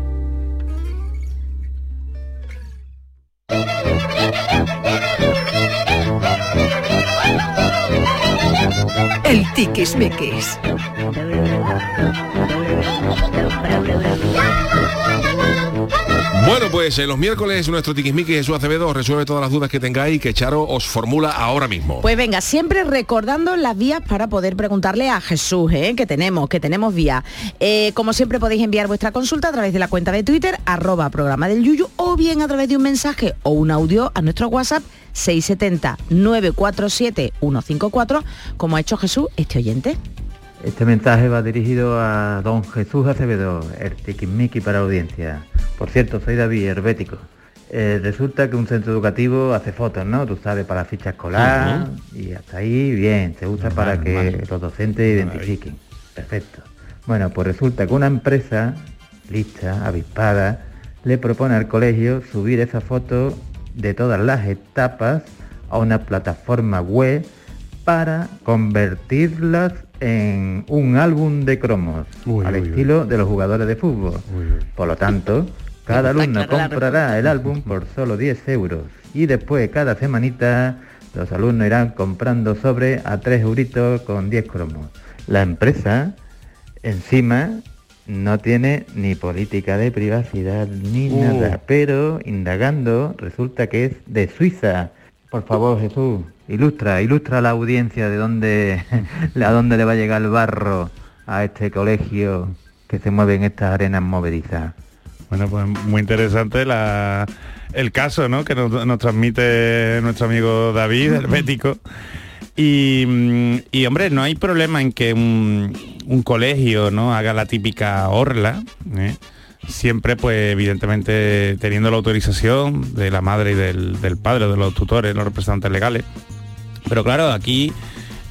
El tiquismiquis. Pues en los miércoles nuestro tiquismiqui Jesús Acevedo resuelve todas las dudas que tengáis que Charo os formula ahora mismo. Pues venga, siempre recordando las vías para poder preguntarle a Jesús, ¿eh? que tenemos, que tenemos vía. Eh, como siempre podéis enviar vuestra consulta a través de la cuenta de Twitter, arroba programa del Yuyu, o bien a través de un mensaje o un audio a nuestro WhatsApp 670-947-154, como ha hecho Jesús, este oyente. Este mensaje va dirigido a don Jesús Acevedo, el tiquismiqui para audiencia. Por cierto, soy David, herbético. Eh, resulta que un centro educativo hace fotos, ¿no? Tú sabes, para la ficha escolar y hasta ahí, bien, se usa para que los docentes identifiquen. Perfecto. Bueno, pues resulta que una empresa lista, avispada, le propone al colegio subir esa foto de todas las etapas a una plataforma web para convertirlas en un álbum de cromos al estilo de los jugadores de fútbol. Por lo tanto, cada alumno comprará el álbum por solo 10 euros y después cada semanita los alumnos irán comprando sobre a 3 euritos con 10 cromos. La empresa encima no tiene ni política de privacidad ni Uh. nada, pero indagando resulta que es de Suiza. Por favor, Jesús, ilustra, ilustra a la audiencia de dónde, [laughs] a dónde le va a llegar el barro a este colegio que se mueve en estas arenas movedizas. Bueno, pues muy interesante la- el caso ¿no? que nos, nos transmite nuestro amigo David, el [laughs] bético. Y, y, hombre, no hay problema en que un, un colegio no haga la típica orla, ¿eh? siempre pues evidentemente teniendo la autorización de la madre y del, del padre, de los tutores, los representantes legales. Pero claro, aquí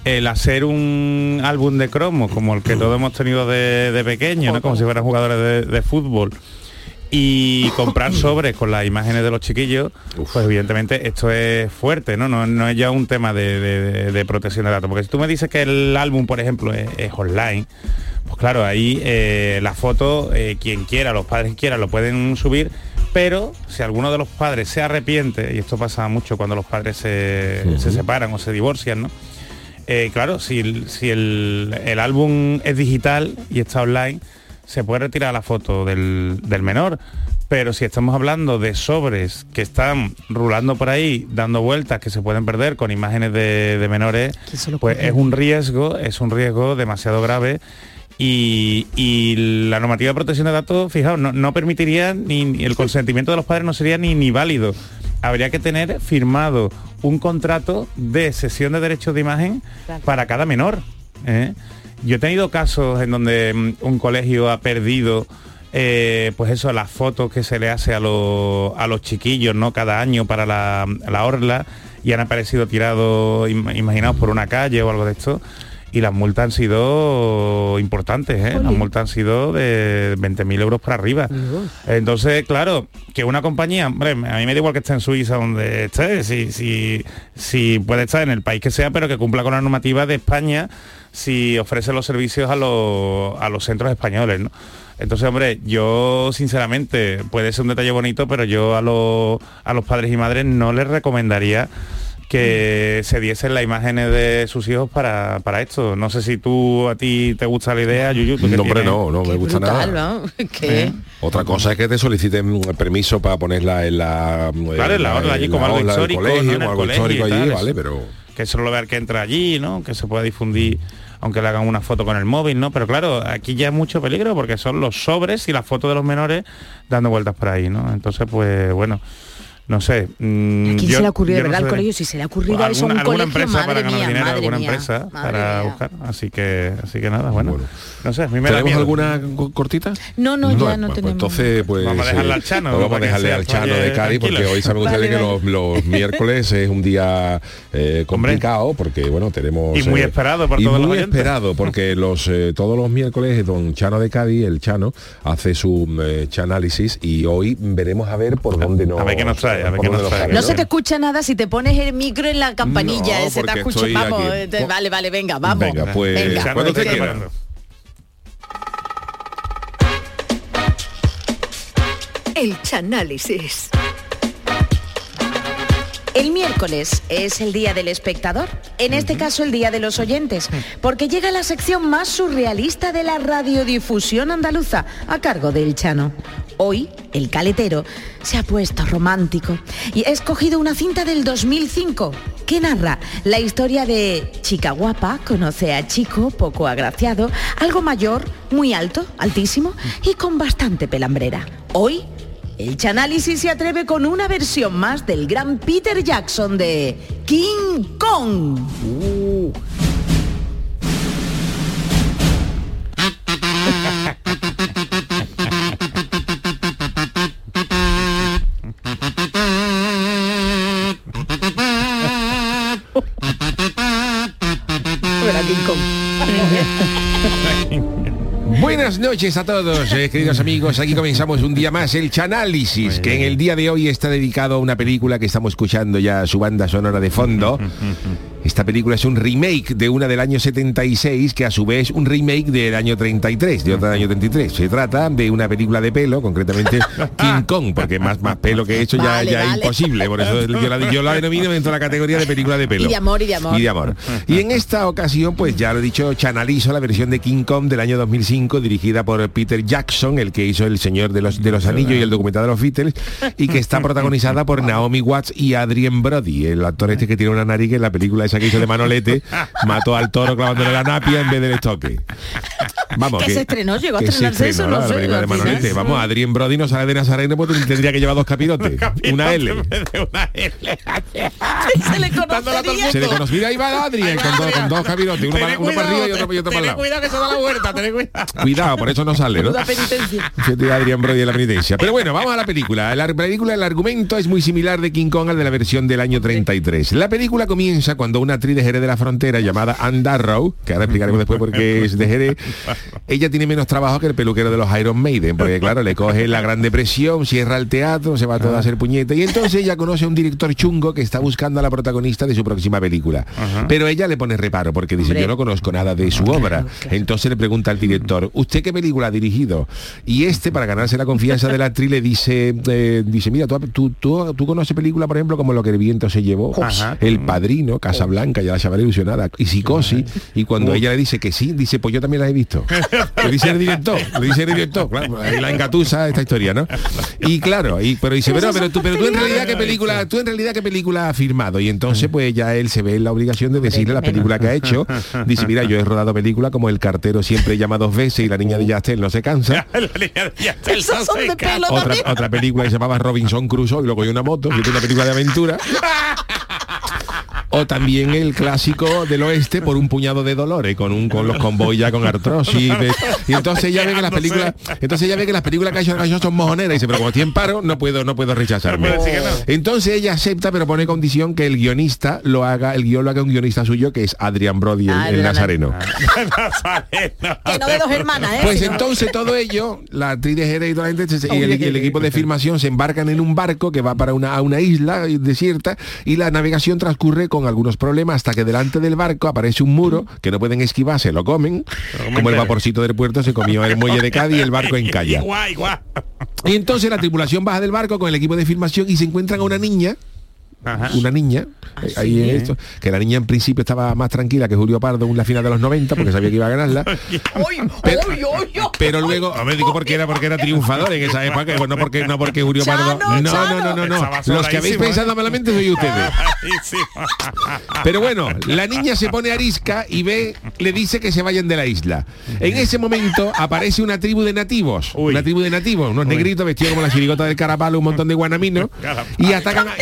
el hacer un álbum de cromos como el que todos hemos tenido de, de pequeño, ¿no? como si fueran jugadores de, de fútbol, y comprar [coughs] sobres con las imágenes de los chiquillos, pues evidentemente esto es fuerte, ¿no? No, no es ya un tema de, de- de protección de datos. Porque si tú me dices que el álbum, por ejemplo, es, es online, pues claro, ahí eh, la foto, eh, quien quiera, los padres que quieran, lo pueden subir, pero si alguno de los padres se arrepiente, y esto pasa mucho cuando los padres se, se separan o se divorcian, ¿no? Eh, claro, si, el, si el, el álbum es digital y está online, se puede retirar la foto del, del menor. Pero si estamos hablando de sobres que están rulando por ahí, dando vueltas, que se pueden perder con imágenes de, de menores, pues es un riesgo, es un riesgo demasiado grave Y, y la normativa de protección de datos, fijaos, no, no permitiría ni ni- el consentimiento de los padres no sería ni, ni válido. Habría que tener firmado un contrato de cesión de derechos de imagen para cada menor. ¿eh? Yo he tenido casos en donde mm, un colegio ha perdido eh, pues eso, las fotos que se le hace a, los- a los chiquillos, ¿no? Cada año para la, la orla y han aparecido tirados, im- imaginaos, por una calle o algo de esto. Y las multas han sido importantes, ¿eh? Las multas han sido de 20.000 euros para arriba. Entonces, claro, que una compañía, hombre, a mí me da igual que esté en Suiza donde esté, si, si, si puede estar en el país que sea, pero que cumpla con la normativa de España si ofrece los servicios a los, a los centros españoles, ¿no? Entonces, hombre, yo sinceramente, puede ser un detalle bonito, pero yo a los, a los padres y madres no les recomendaría que se diesen las imágenes de sus hijos para, para esto. No sé si tú a ti te gusta la idea, Yuyu. tú No, hombre, tienes- no, no me gusta Brutal, nada. ¿no? [laughs] ¿Qué? Otra cosa es que te soliciten permiso para ponerla en la Claro, en la orla allí como algo histórico, colegio, ¿no? En como el algo colegio histórico y allí, vale, pero que solo ver que entra allí, ¿no? Que se pueda difundir, aunque le hagan una foto con el móvil, ¿no? Pero claro, aquí ya es mucho peligro porque son los sobres y las fotos de los menores dando vueltas por ahí, ¿no? Entonces, pues bueno, no sé. mm, ¿A quién yo- se le no verdad, sé al de- colegio? Si se le ha ocurrido a eso a un alguna, colegio, empresa para madre ganar mía, dinero, madre alguna mía, empresa madre para mía. buscar. Así que, así que nada, bueno. No sé, a mí me da ¿Tenemos miedo. alguna co- cortita? No, no, ya pues- no pues tenemos. entonces, pues Vamos a dejarle al Chano, pues vamos a para que dejarle sea- al Chano oye, de Cádiz porque hoy saben Vale, ustedes que vale. los, los [laughs] miércoles es un día eh, complicado porque bueno tenemos Y muy eh, esperado por y todos los muy oyentes. esperado porque [laughs] los eh, todos los miércoles don Chano de Cádiz el Chano hace su eh, chanálisis y hoy veremos a ver por dónde nos A ver qué nos trae, a ver por qué dónde nos trae. No se te escucha nada si te pones el micro en la campanilla, No, eh, se te porque escucha. Vamos, aquí. eh, te- vale, vale, venga, vamos. Venga, pues Venga. cuando te Estoy quiera. preparando. El Chanálisis. El miércoles es el día del espectador, en este caso el día de los oyentes, porque llega la sección más surrealista de la radiodifusión andaluza, a cargo del Chano. Hoy, el caletero se ha puesto romántico y ha escogido una cinta del 2005 que narra la historia de chica guapa, conoce a chico poco agraciado, algo mayor, muy alto, altísimo y con bastante pelambrera. Hoy el Chanálisis se atreve con una versión más del gran Peter Jackson de King Kong. Noches a todos, eh, queridos amigos. Aquí comenzamos un día más el Chanálisis, que en el día de hoy está dedicado a una película que estamos escuchando ya su banda sonora de fondo. Esta película es un remake de una del año 76, que a su vez un remake del año 33, de otra del año 33. Se trata de una película de pelo, concretamente [laughs] King Kong, porque más, más pelo que eso ya, Vale, ya es vale. imposible. Por eso yo la, yo la denomino dentro de la categoría de película de pelo. Y de amor, y de amor. Y de amor. Y en esta ocasión, pues ya lo he dicho, chanalizo la versión de King Kong del año 2005, dirigida por Peter Jackson, el que hizo El Señor de los, de los Anillos y el documental de los Beatles, y que está protagonizada por Naomi Watts y Adrien Brody, el actor este que tiene una nariz que en la película esa que hizo de Manolete [laughs] mató al toro clavándole la napia en vez del estoque. Vamos, Que se estrenó, llegó a que se estrenarse eso, no la sé, película de. Manolete. Vamos, Adrien Brody no sale de Nazareno porque tendría que llevar dos capirotes, una L. [laughs] Se le conocería. Se le conoce. Mira, ahí va Adrien con, dos- con dos capirotes, uno, para, uno para arriba y otro, y otro para lado. cuidado que se da la vuelta, tened cuidado. Cuidado, por eso no sale, ¿no? Penitencia. Adrián Brody de la penitencia. Pero bueno, vamos a la película. La película, el argumento es muy similar de King Kong al de la versión del año 33. La película comienza cuando una actriz de Jerez de la Frontera llamada Anne Darrow, que ahora explicaremos después por qué es de Jerez, ella tiene menos trabajo que el peluquero de los Iron Maiden, porque claro, le coge la Gran Depresión, cierra el teatro, se va todo a hacer puñete. Y entonces ella conoce a un director chungo que está buscando a la protagonista de su próxima película. Pero ella le pone reparo porque dice, Hombre. yo no conozco nada de su obra. Entonces le pregunta al director, ¿usted qué película ha dirigido? Y este, para ganarse la confianza de la actriz, le dice, eh, dice, mira, tú, tú, tú, tú conoces películas, por ejemplo, como Lo que el viento se llevó, Ajá. El Padrino, Casa Blanca, ya la chavala ilusionada, y Psicosis. Y cuando ella le dice que sí, dice, pues yo también la he visto. [laughs] Lo dice el director, lo dice el director, claro, ahí la engatusa esta historia, ¿no? Y claro, y, pero dice, pero, pero, tú, pero tú en realidad qué película, tú en realidad qué película has firmado. Y entonces pues ya él se ve en la obligación de decirle la película que ha hecho. Dice, mira, yo he rodado película como El cartero siempre llama dos veces y la niña de Yastel no se cansa. [laughs] Esos son de pelo Otra, película que se llamaba Robinson Crusoe y luego hay una moto, que es una película de aventura. [laughs] O también el clásico del oeste por un puñado de dolores, con un con los convoy ya con artrosis. de- y entonces ya ve que las películas, entonces ya ve que las películas que ha hecho son mojoneras y dice, pero como estoy en paro, no puedo, no puedo rechazarme. No puede. Entonces ella acepta, pero pone condición que el guionista lo haga, el guion lo haga un guionista suyo, que es Adrián Brody, el, Ah, el el [laughs] nazareno. Que no de dos hermanas, ¿eh? Pues entonces todo ello, la actriz de Jerez y toda la gente y el, equipo de filmación se embarcan en un barco que va para una, a una isla desierta y la navegación transcurre con algunos problemas hasta que delante del barco aparece un muro que no pueden esquivar, se lo comen, como el vaporcito del puerto se comió el muelle de Cádiz y el barco en [laughs] Calla. Y entonces la tripulación baja del barco con el equipo de filmación y se encuentran a una niña una niña eh, ahí en esto que la niña en principio estaba más tranquila que Julio Pardo en la final de los 90 porque sabía que iba a ganarla. [laughs] Pero, pero luego a ver digo porque era porque era triunfador en esa época que, no porque no porque Julio Pardo no no no no no. Los que habéis sobradísimo, ¿eh? pensado malamente soy ustedes. Pero bueno, la niña se pone arisca y ve, le dice que se vayan de la isla. En ese momento aparece una tribu de nativos, una tribu de nativos, unos negritos vestidos como la chirigota del carapalo, un montón de guanaminos, y atacan a,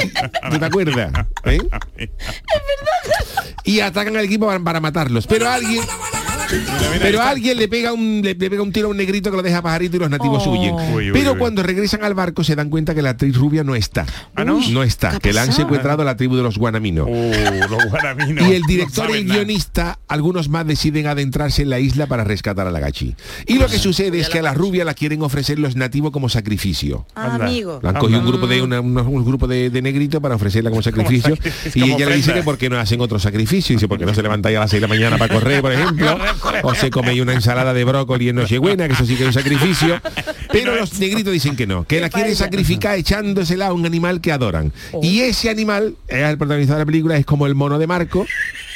¿tú te acuerdas? ¿Eh? [laughs] Y atacan al equipo para, para matarlos. Pero alguien pero alguien le pega un le, le pega un tiro a un negrito que lo deja pajarito y los nativos huyen. Uy, uy, Pero uy. cuando regresan al barco se dan cuenta que la actriz rubia no está. ¿Ah, no? No está, que la han secuestrado a la tribu de los guanaminos. Los guaraminos. Y el director no y el nada. guionista, algunos más deciden adentrarse en la isla para rescatar a la gachi. Y lo que sucede es que a la rubia la quieren ofrecer los nativos como sacrificio. Ah, amigo. La han cogido un grupo de una- un grupo de, de negritos para ofrecerla como [laughs] sacrificio. sacrificio, y como ella le dice que por qué no hacen otro sacrificio. Dice, porque no se levantáis a las 6 de la mañana para correr, por ejemplo. [laughs] O se coméis una ensalada de brócoli en Nochebuena, que eso sí que es un sacrificio. [laughs] Pero los negritos dicen que no, que la quieren sacrificar echándosela a un animal que adoran. Y ese animal, es el protagonista de la película, es como el mono de Marco,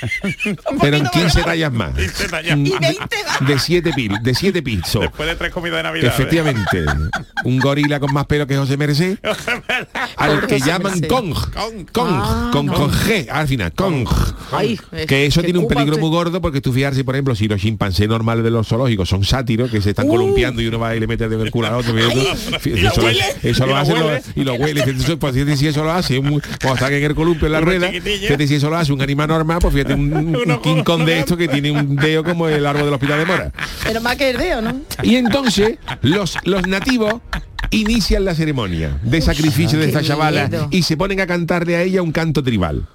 [laughs] pero en 15 tallas más. Mm, más. De, de siete pil, de siete pisos. Después de tres comidas de Navidad. Efectivamente, un gorila con más pelo que José Merced, [laughs] al que llaman. Kong, Kong, Ah, con, no. con G al final, Kong. Que eso tiene un peligro muy gordo porque tú fijarse, por ejemplo, si los chimpancés normales de los zoológicos son sátiros que se están Uh. columpiando y uno va y le mete de el culo al otro. eso, lo lo hace huele. lo- y lo huele. Fíjate, pues, si eso lo hace, un, cuando está en el columpio en la rueda, fíjate si eso lo hace un animal normal, pues fíjate un, un, Kong de esto que tiene un dedo como el árbol del hospital de Mora. Pero más que el dedo, ¿no? Y entonces los, los nativos inician la ceremonia de sacrificio de esta chavala miedo. y se ponen a cantarle a ella un canto tribal.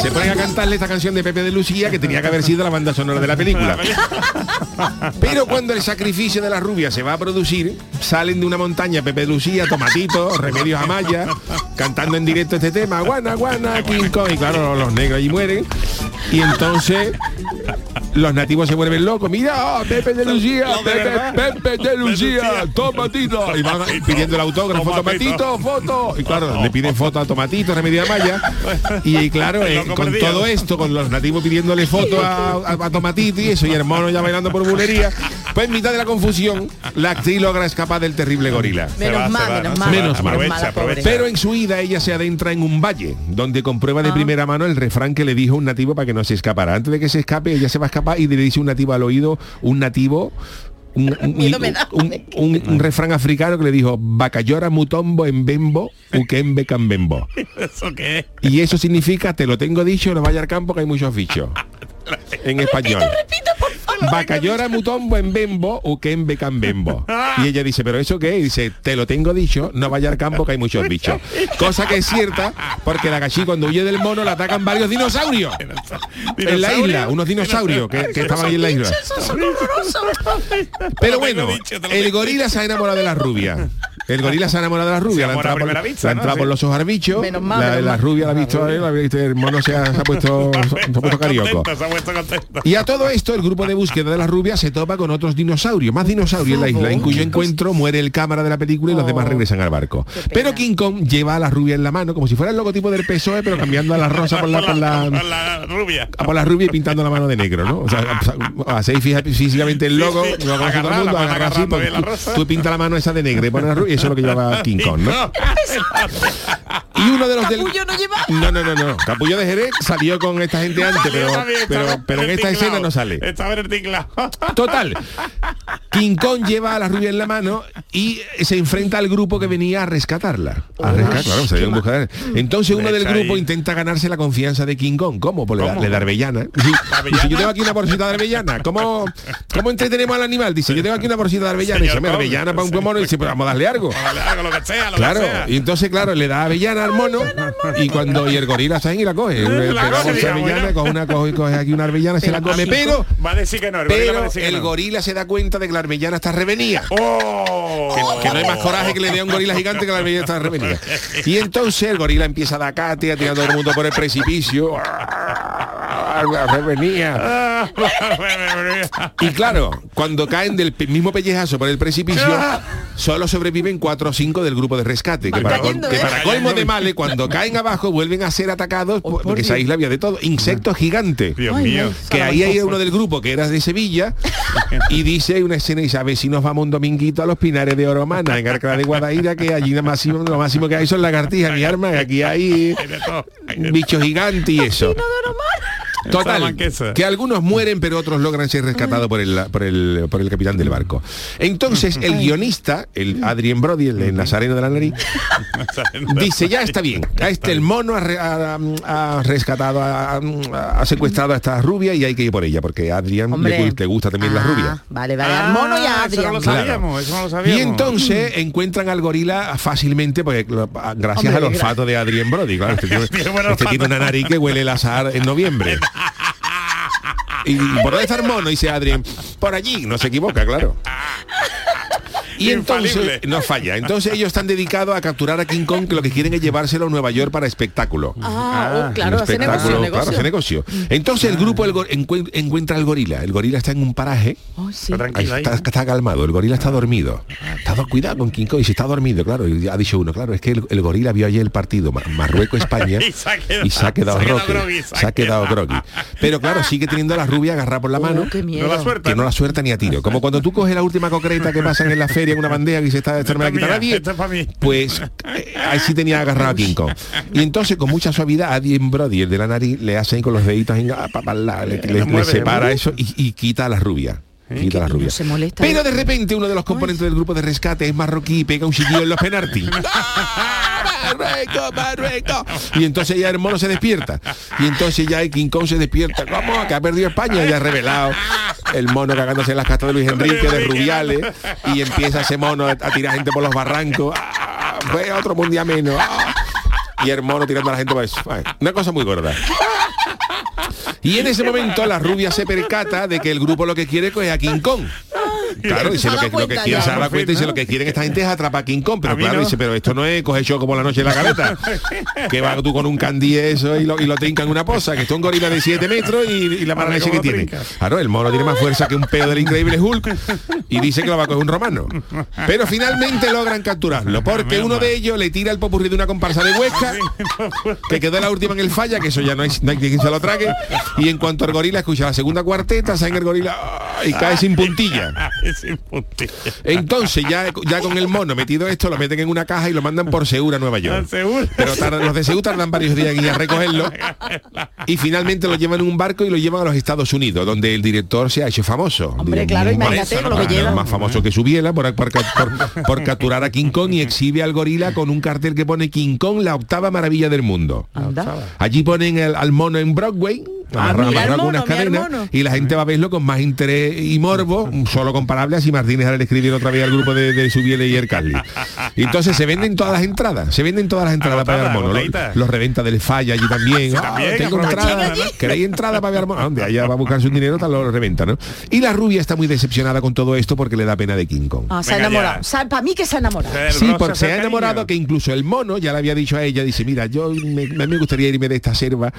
Se ponen a cantarle esta canción de Pepe de Lucía que tenía que haber sido la banda sonora de la película. Pero cuando el sacrificio de la rubia se va a producir, salen de una montaña Pepe de Lucía, Tomatito, Remedios Amaya, cantando en directo este tema, guana, guana, King y claro, los negros allí mueren. Y entonces los nativos se vuelven locos, mira, ah, Pepe de Lucía, Pepe, Pepe de Lucía, Tomatito. Y van pidiendo el autógrafo, Tomatito, foto. Y claro, le piden foto a Tomatito, Remedios Amaya. Y, y claro, eh, con todo esto, con los nativos pidiéndole foto a, a- a Tomatito y eso, y el mono ya bailando por bulería, pues en mitad de la confusión, la actriz logra escapar del terrible gorila. Menos mal, menos ¿no? mal. Menos mal. Pero en su ida ella se adentra en un valle, donde comprueba de Ah. primera mano el refrán que le dijo un nativo para que no se escapara. Antes de que se escape, ella se va a escapar y le dice un nativo al oído, un nativo... Un, [laughs] un- Miedo me da. un- un- un refrán africano que le dijo Bacayora mutombo en bembo, ukembe cambembo. [laughs] ¿Eso qué? Y eso significa, te lo tengo dicho, no vaya al campo que hay muchos bichos. [laughs] En español. Bacayora mutombo en bembo, ukembe cambembo. [laughs] Y ella dice, ¿pero eso qué? Y dice, te lo tengo dicho, no vaya al campo que hay muchos bichos. Cosa que es cierta, porque la gachí cuando huye del mono la atacan varios dinosaurios. [laughs] En la isla, unos dinosaurios que, que estaban ahí en la isla. Pero bueno, el gorila se ha enamorado de la rubia. El gorila se ha enamorado de la rubia, la ha amor a entrado por, vista, la por los ojos arbichos, Menos mal, la, menos la mal. rubia la ha visto, él, la ha visto, el mono se ha, se ha puesto, [laughs] se ha puesto carioco. Contento, se ha puesto contento. Y a todo esto, el grupo de búsqueda de la rubia se topa con otros dinosaurios, más dinosaurios en la isla, en cuyo encuentro muere el cámara de la película y los demás regresan al barco. Pero King Kong lleva a la rubia en la mano, como si fuera el logotipo del PSOE, pero cambiando a la rosa por la, [laughs] por la, Con la rubia. a por la rubia y pintando la mano de negro, ¿no? O sea, hacéis físicamente el logo, lo conoce todo el Agarrada, mundo, van agarra así, agarrando pues, la tú, rosa. tú pinta la mano esa de negro y pones la rubia eso es lo que lleva King Kong, ¿no? [laughs] Y uno de los del... Capullo no lleva. No, no, no, no. Capullo de Jerez salió con esta gente antes, pero, pero, pero en esta escena no sale. Estaba en el. Total. King Kong lleva a la rubia en la mano y se enfrenta al grupo que venía a rescatarla. A rescatar, claro, se Entonces uno del grupo intenta ganarse la confianza de King Kong. ¿Cómo? Pues le da, arbellana. [laughs] Dice, yo tengo aquí una bolsita de arbellana. ¿Cómo, ¿Cómo entretenemos al animal? Dice, yo tengo aquí una bolsita de arbellana. Y "Hombre, Kong, arbellana para un mono. Y dice, pues vamos a darle algo. Claro, y entonces claro, le da avellana al mono y cuando y el gorila está ahí y la coge. La coge, una coge, coge aquí una avellana, se la come, pero Va a decir que no, el pero el no. gorila se da cuenta de que la arbellana está revenida. ¡Oh! Que, que no hay más coraje que le dé a un gorila gigante que la arbellana está revenida. Y entonces el gorila empieza a dar cate, a tirar a todo el mundo por el precipicio. Revenía. Y claro, cuando caen del mismo pellejazo por el precipicio, [laughs] solo sobreviven cuatro o cinco del grupo de rescate. Que para, cayendo, que ¿eh? para colmo de cuando caen abajo vuelven a ser atacados por- porque esa isla había de todo. Insectos gigantes. Dios Ay, mío. Que ahí hay uno del grupo que era de Sevilla [laughs] y dice una escena y ver si nos vamos un dominguito a los Pinares de Oromana, en Alcalá de Guadaira, que allí lo máximo, lo máximo que hay son lagartijas, mi arma, que aquí hay bichos gigantes y eso. Total, que algunos mueren, pero otros logran ser rescatados por el, por, el, por el capitán del barco. Entonces, el guionista, el Adrien Brody, el, el nazareno de la nariz, dice, ya está bien, a este el mono ha, re- ha- ha rescatado, ha, ha secuestrado a esta rubia y hay que ir por ella, porque a Adrián le, gu- le gusta también la Ah, rubia. Vale, vale. al mono y a Ah, Eso no Adrián. Claro. sabíamos, eso no lo sabíamos. Y entonces encuentran al gorila fácilmente, porque gracias Hombre, al olfato de Adrien Brody. Claro, este [laughs] este tiene una nariz que huele el azar en noviembre. [laughs] ¿Y por dónde está el mono? Dice Adrien. Por allí, no se equivoca, claro. Y entonces Infalible. no falla. Entonces ellos están dedicados a capturar a King Kong, que lo que quieren es llevárselo a Nueva York para espectáculo. Ah, oh, claro, Un hace negocio, espectáculo, negocio. claro, hace negocio. Entonces el grupo el encuentra al gorila. El gorila está en un paraje. Oh, sí. Está Ahí tranquilo ahí. está, está calmado, el gorila está dormido. Está do- cuidado con King Kong y si está dormido, claro. Y ha dicho uno, claro, es que el, el gorila vio ayer el partido Ma- Marruecos-España [laughs] Y se ha quedado- y se ha quedado se ha quedado roque, groggy, se ha quedado groggy. Pero claro, sigue teniendo a la rubia agarrada por la mano. Oh, qué miedo. No la suelta. Que no la suelta ni a tiro. Como cuando tú coges la última concreta que pasan en la feria [laughs] en una bandeja y se está esta no me la quita mía, nadie. esta es pa' mí. Pues eh, ahí sí tenía agarrado a King Kong. Y entonces con mucha suavidad a Dien Brody, el de la nariz, le hace ahí con los deditos pa- pa- la- le, le- le separa eso y, y quita a la rubia. Quita a la que no rubia. se molesta, Pero ¿eh? de repente uno de los componentes del grupo de rescate es marroquí y pega un chiquillo en los penaltis. [laughs] Y entonces ya el mono se despierta. Y entonces ya el King Kong se despierta. ¿Cómo? Que ha perdido España. Ya ha revelado el mono cagándose en las castas de Luis Enrique, de Rubiales. Y empieza ese mono a tirar gente por los barrancos. ¡Ah! Otro mundial menos. ¡Ah! Y el mono tirando a la gente por eso. Una cosa muy gorda. Y en ese momento la rubia se percata de que el grupo lo que quiere es a King Kong. [laughs] Claro, dice lo que, lo que cuenta quiere, ya. se da cuenta y dice lo que quieren esta gente es atrapar a King Kong, pero claro, no. dice, pero esto no es coger show como la noche en la caleta. que va tú con un candí eso y lo, y lo trinca en una poza, que esto es un gorila de 7 metros y, y la mala leche que ¿cómo tiene. Claro, el mono tiene más fuerza que un pedo del increíble Hulk y dice que lo va a coger un romano. Pero finalmente logran capturarlo, porque Menos uno de ellos le tira el popurrí de una comparsa de Huesca que quedó la última en el falla, que eso ya no hay, no hay quien se lo trague. Y en cuanto al gorila escucha la segunda cuarteta, sale el gorila ¡ah! y cae sin puntilla. [laughs] Entonces ya, ya con el mono metido esto, lo meten en una caja y lo mandan por Seúl a Nueva York. Seúl. Pero tardan- los de Seúl tardan varios días en ir a recogerlo y finalmente lo llevan en un barco y lo llevan a los Estados Unidos, donde el director se ha hecho famoso. Hombre, claro, Más- imagínate lo que más- lleva. Más famoso que su biela por, por- por- por capturar a King Kong y exhibe al gorila con un cartel que pone King Kong, la octava maravilla del mundo. Allí ponen el- al mono en Broadway amarra- mira el amarra con mono, unas mira el cadenas mono. y la gente va a verlo con más interés y morbo, solo comparable a si Martínez ahora le escribiera otra vez al grupo de, de Subiele y el Carly. Y entonces se venden todas las entradas, se venden todas las entradas para ver al mono. Los, los reventa del falla allí también. Ah, también, tengo entrada. ¿queréis entrada para ver al mono? Donde allá va a buscar su dinero, tal lo reventa, ¿no? Y la rubia está muy decepcionada con todo esto porque le da pena de King Kong. Ah, se ha enamorado. para mí que se ha enamorado. Sí, porque se ha enamorado que incluso el mono ya le había dicho a ella, dice, mira, yo me gustaría irme de esta selva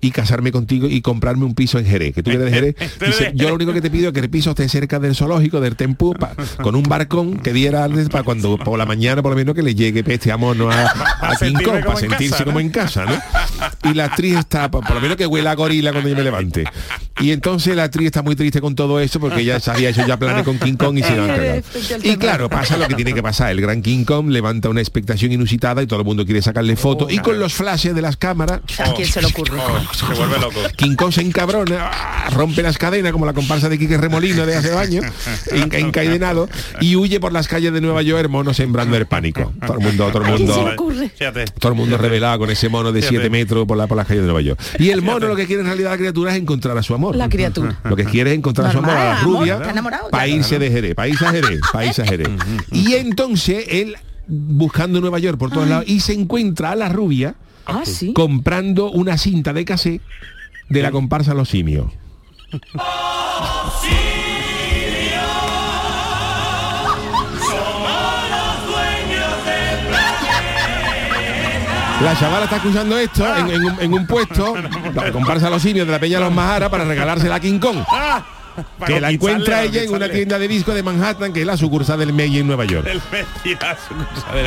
y casarme contigo y comprarme un piso en Jerez, que tú eres de Jerez. [laughs] Dice, yo lo único que te pido es que el piso esté cerca del zoológico, del Tempú, pa- con un barcón que diera para cuando por la mañana por lo menos que le llegue peste a mono [laughs] a, a como para en sentirse casa, ¿no? como en casa, ¿no? Y la actriz está, por por lo menos que huela a gorila cuando yo me levante. Y entonces la actriz está muy triste con todo eso porque ya sabía hecho ya planes con King Kong y se lo han cargado. Y claro, pasa lo que tiene que pasar. El gran King Kong levanta una expectación inusitada y todo el mundo quiere sacarle fotos. y con los flashes de las cámaras, ¿A quién se le ocurre? Se vuelve loco. King Kong se encabrona, ¡ah! rompe las cadenas como la comparsa de Quique Remolino de hace años, en- encadenado, y huye por las calles de Nueva York, el mono sembrando el pánico. Todo el mundo, todo el mundo. Todo el mundo revelado con ese mono de Fíjate. 7 metros por, la, por las calles de Nueva York. Y el mono lo que quiere en realidad la criatura es encontrar a su amor. La criatura. Lo que quiere es encontrar a su amor, a la Normal, amor, rubia, enamorado, para claro. irse de Jerez, para irse a Jerez, para irse a [laughs] Jerez. Y entonces él buscando Nueva York por todos lados y se encuentra a la rubia Ah, sí. comprando una cinta de cassette de la comparsa Los Simios. [laughs] La chavala está escuchando esto en, en un, en un puesto, [laughs] la comparsa Los Simios de la Peña Los Majara para regalársela a King Kong. Que la encuentra ella en una tienda de disco de Manhattan, que es la sucursal del May en Nueva York.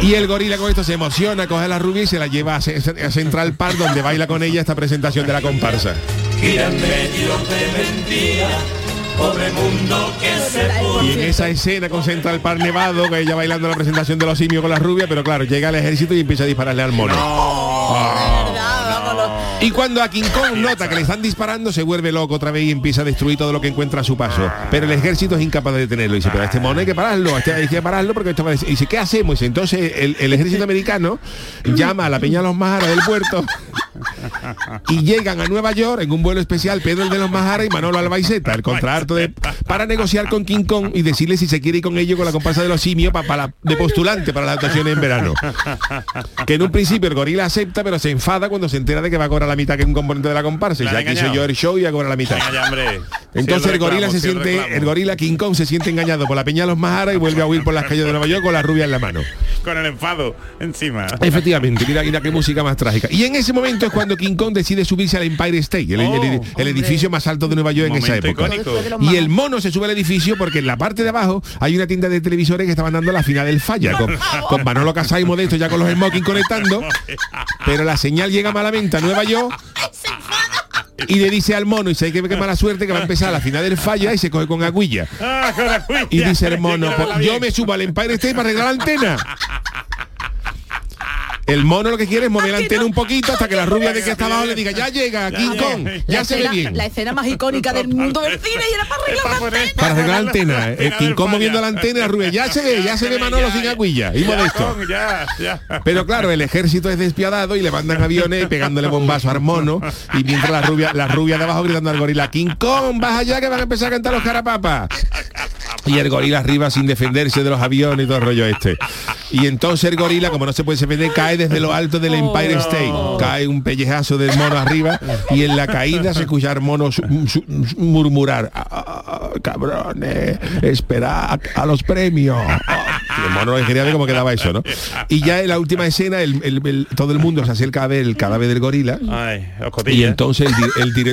Y el gorila con esto se emociona, coge a la rubia y se la lleva a, a Central Park donde baila con ella esta presentación de la comparsa. Pobre mundo que se Y en esa escena con Central Park Nevado, que ella bailando la presentación de los simios con la rubia, pero claro, llega el ejército y empieza a dispararle al mono. Ah. Y cuando a King Kong nota que le están disparando, se vuelve loco otra vez y empieza a destruir todo lo que encuentra a su paso. Pero el ejército es incapaz de detenerlo. Dice, pero este mono hay que pararlo, este hay que pararlo porque esto va a des-". Y dice, ¿qué hacemos? Entonces el, ejército americano llama a la Peña de los Majaras del puerto y llegan a Nueva York en un vuelo especial Pedro de los Majaras y Manolo Albaiceta, el contrato de, para negociar con King Kong y decirle si se quiere ir con ellos con la comparsa de los simios pa- para, de postulante para las actuaciones en verano. Que en un principio el gorila acepta, pero se enfada cuando se entera de que va a cobrar la mitad que un componente de la comparsa. Y Le ya engañado. yo el show y a cobrar la mitad. Venga ya, hombre. Entonces Sí, el gorila se sí, siente, reclamo. el gorila King Kong se siente engañado por la peña de los Majaras y vuelve a huir por las calles de Nueva York con la rubia en la mano. Con el enfado encima. Efectivamente, mira, mira qué música más trágica. Y en ese momento es cuando King Kong decide subirse al Empire State, el, el- el- el edificio más alto de Nueva York en esa época. icónico. Y el mono se sube al edificio porque en la parte de abajo hay una tienda de televisores que estaban dando la final del falla, con, con Manolo Casá y Modesto ya con los smoking conectando, [laughs] pero la señal llega malamente a Nueva York [laughs] y le dice al mono, y sé que qué mala suerte que va a empezar la final del falla y se coge con aguilla. Ah, con. Y dice el mono, [laughs] "Pues yo me subo al Empire State para arreglar la antena. [laughs] El mono lo que quiere es mover la antena un poquito hasta que la rubia de que está abajo le diga, ya llega, King Kong, ya la se ve bien. La escena más icónica del mundo del cine y era para arreglar la antena. Para arreglar la antena. El King Kong moviendo la antena y la rubia, ya se ve, ya se ve Manolo sin aguilla. Y modesto. Pero claro, el ejército es despiadado y le mandan aviones pegándole bombazos al mono y mientras la rubia, la rubia de abajo gritando al gorila, King Kong, baja allá que van a empezar a cantar los carapapas. Y el gorila arriba sin defenderse de los aviones y todo el rollo este. Y entonces el gorila, como no se puede defender, cae desde lo alto del Empire State. Cae un pellejazo del mono arriba y en la caída se escucha al mono su- su- murmurar, "Ah, ah, ah, cabrones, esperad a los premios. Y el mono quería ver cómo quedaba eso, ¿no? Y ya en la última escena, el- el- el- todo el mundo se acerca a ver el cadáver del gorila. Ay, Y entonces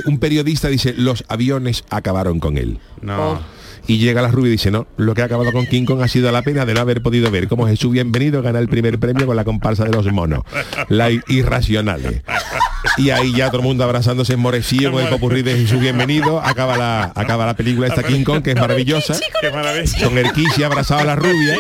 un periodista dice, los aviones acabaron con él. No. Y llega la rubia y dice, no, lo que ha acabado con King Kong ha sido la pena de no haber podido ver cómo Jesús Bienvenido gana el primer premio con la comparsa de los monos. La i- irracionales. Y ahí ya todo el mundo abrazándose enmorecido con el popurrí de Jesús Bienvenido. Acaba la, acaba la película esta King Kong, que es maravillosa. Con el Kishi abrazado a la rubia.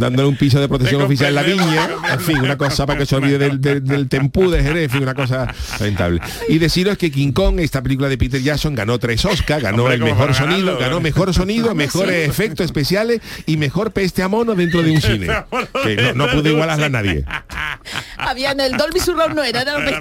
Dándole un piso de protección oficial en la viña. En fin, una cosa para que se olvide del, del, del tempú de Jerez. En fin, una cosa lamentable. Y deciros que King Kong, esta película de Peter Jackson, ganó tres Oscars, ganó Hombre, el ¿cómo mejor para sonido, ganó mejor sonido, mejores efectos especiales y mejor peste a mono dentro de un cine. Que no, no pudo igualarla a nadie. [laughs] Había en el Dolby Surround no era, era la.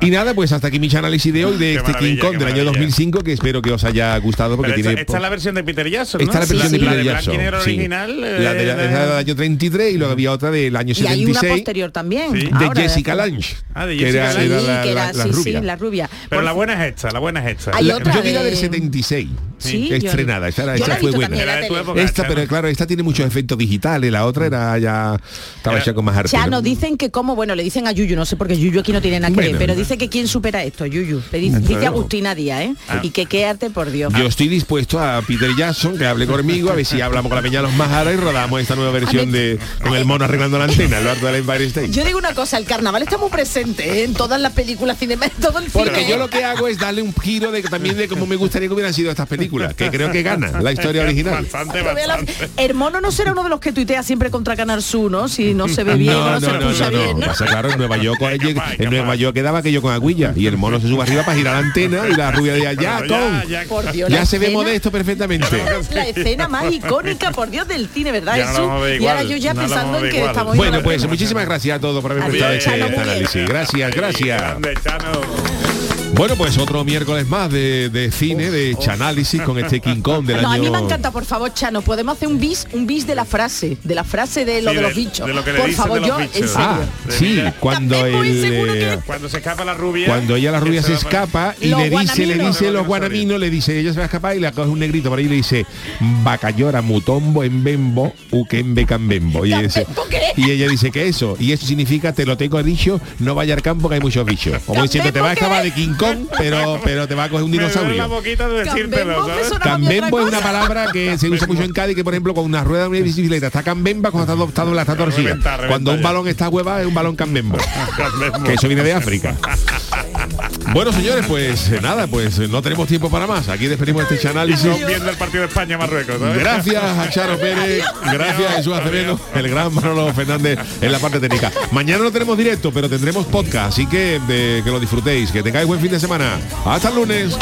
Y nada, pues hasta aquí mi análisis de hoy de este King Kong del año 2005 que espero que os haya gustado porque Pero tiene esta es la versión de Peter Jackson, ¿no? Esta es la versión de la Peter Jackson. y original. La de la, eh, esa del año 33 y luego había otra del año Y hay una 76 posterior también. de ahora, Jessica Lange. Ah, de Jessica Lange. la, que era, la- la sí, rubia. la rubia. Pero la buena es esta, la buena es esta. Hay La- otra yo vi la de- del 76 Sí, estrenada esa, era- esa la fue buena la de esta pero claro esta tiene muchos efectos digitales la otra era ya estaba hecha con más arte Ya ¿no? nos dicen que como, bueno, le dicen a Yuyu, no sé porque Yuyu aquí no tiene nada que Bueno. ver, pero dice que quién supera esto, Yuyu. Le dice, dice Agustina Díaz, ¿eh? Ah. Y que qué arte, por Dios. Yo estoy dispuesto a Peter Jackson que hable conmigo, a ver si hablamos con la Peña de los Majara y rodamos esta nueva versión de con el mono arreglando la antena, en lo alto del Empire State. Yo digo una cosa, el carnaval está muy presente ¿eh? en todas las películas cinema, en todo el Porque cine. yo lo que hago es darle un giro de también de cómo me gustaría que hubieran sido estas películas, que creo que gana la [laughs] historia original. Bastante. El mono no será uno de los que tuitea siempre contra Canal Sur, ¿no? Si no se ve bien, no, No, se no, no, escucha no, bien, no. ¿no? Pasa claro, en Nueva York, en Nueva York quedaba aquello con aguilla y el mono se sube arriba para girar la antena y la rubia de allá, Ya, con. ya, Dios, Ya la se ve escena- modesto perfectamente. [laughs] La escena más icónica, por Dios, del cine, ¿verdad, Ya ver y ahora igual, yo ya pensando en que igual. estamos Bueno, igual. pues muchísimas gracias a todos por haber prestado este, análisis. Gracias, gracias. Bueno, pues otro miércoles más de, de cine, de chanálisis con este King Kong del No, a mí me encanta, por favor, Chano, podemos hacer un bis, un bis de la frase, de la frase de lo Sí, de, de- los bichos. de lo que le por dicen favor, de los yo, bichos. en serio. Ah, sí, cuando el... eh, Cuando se escapa la rubia. Cuando ella la rubia se escapa y le dice, le dice los guanaminos, le dice, ella se va a escapar y le coge un negrito por ahí y le dice, Bacayora, mutombo, en bembo, uquembe, cambembo. Y ella dice, ¿Cambembo qué? y ella dice que eso, y eso significa, te lo tengo dicho, no vaya al campo que hay muchos bichos. Como diciendo, te va a ¿Cambembo escapar qué? de King Kong, pero, pero te va a coger un la dinosaurio. boquita de decírtelo, es una palabra que se usa mucho en Cádiz, que por ejemplo con una rueda de una bicicleta está cambemba cuando está, torcida. Reventa, reventa Cuando un balón está hueva es un balón cambembo. [laughs] Cambembo. que eso viene de África. [laughs] Bueno, señores, pues eh, nada, pues eh, no tenemos tiempo para más. Aquí despedimos este análisis. Viendo el partido de España-Marruecos. Gracias a Charo Pérez, gracias a Jesús Acereno, el gran Manolo Fernández en la parte técnica. Mañana no tenemos directo, pero tendremos podcast, así que de- que lo disfrutéis, que tengáis buen fin de semana. Hasta el lunes.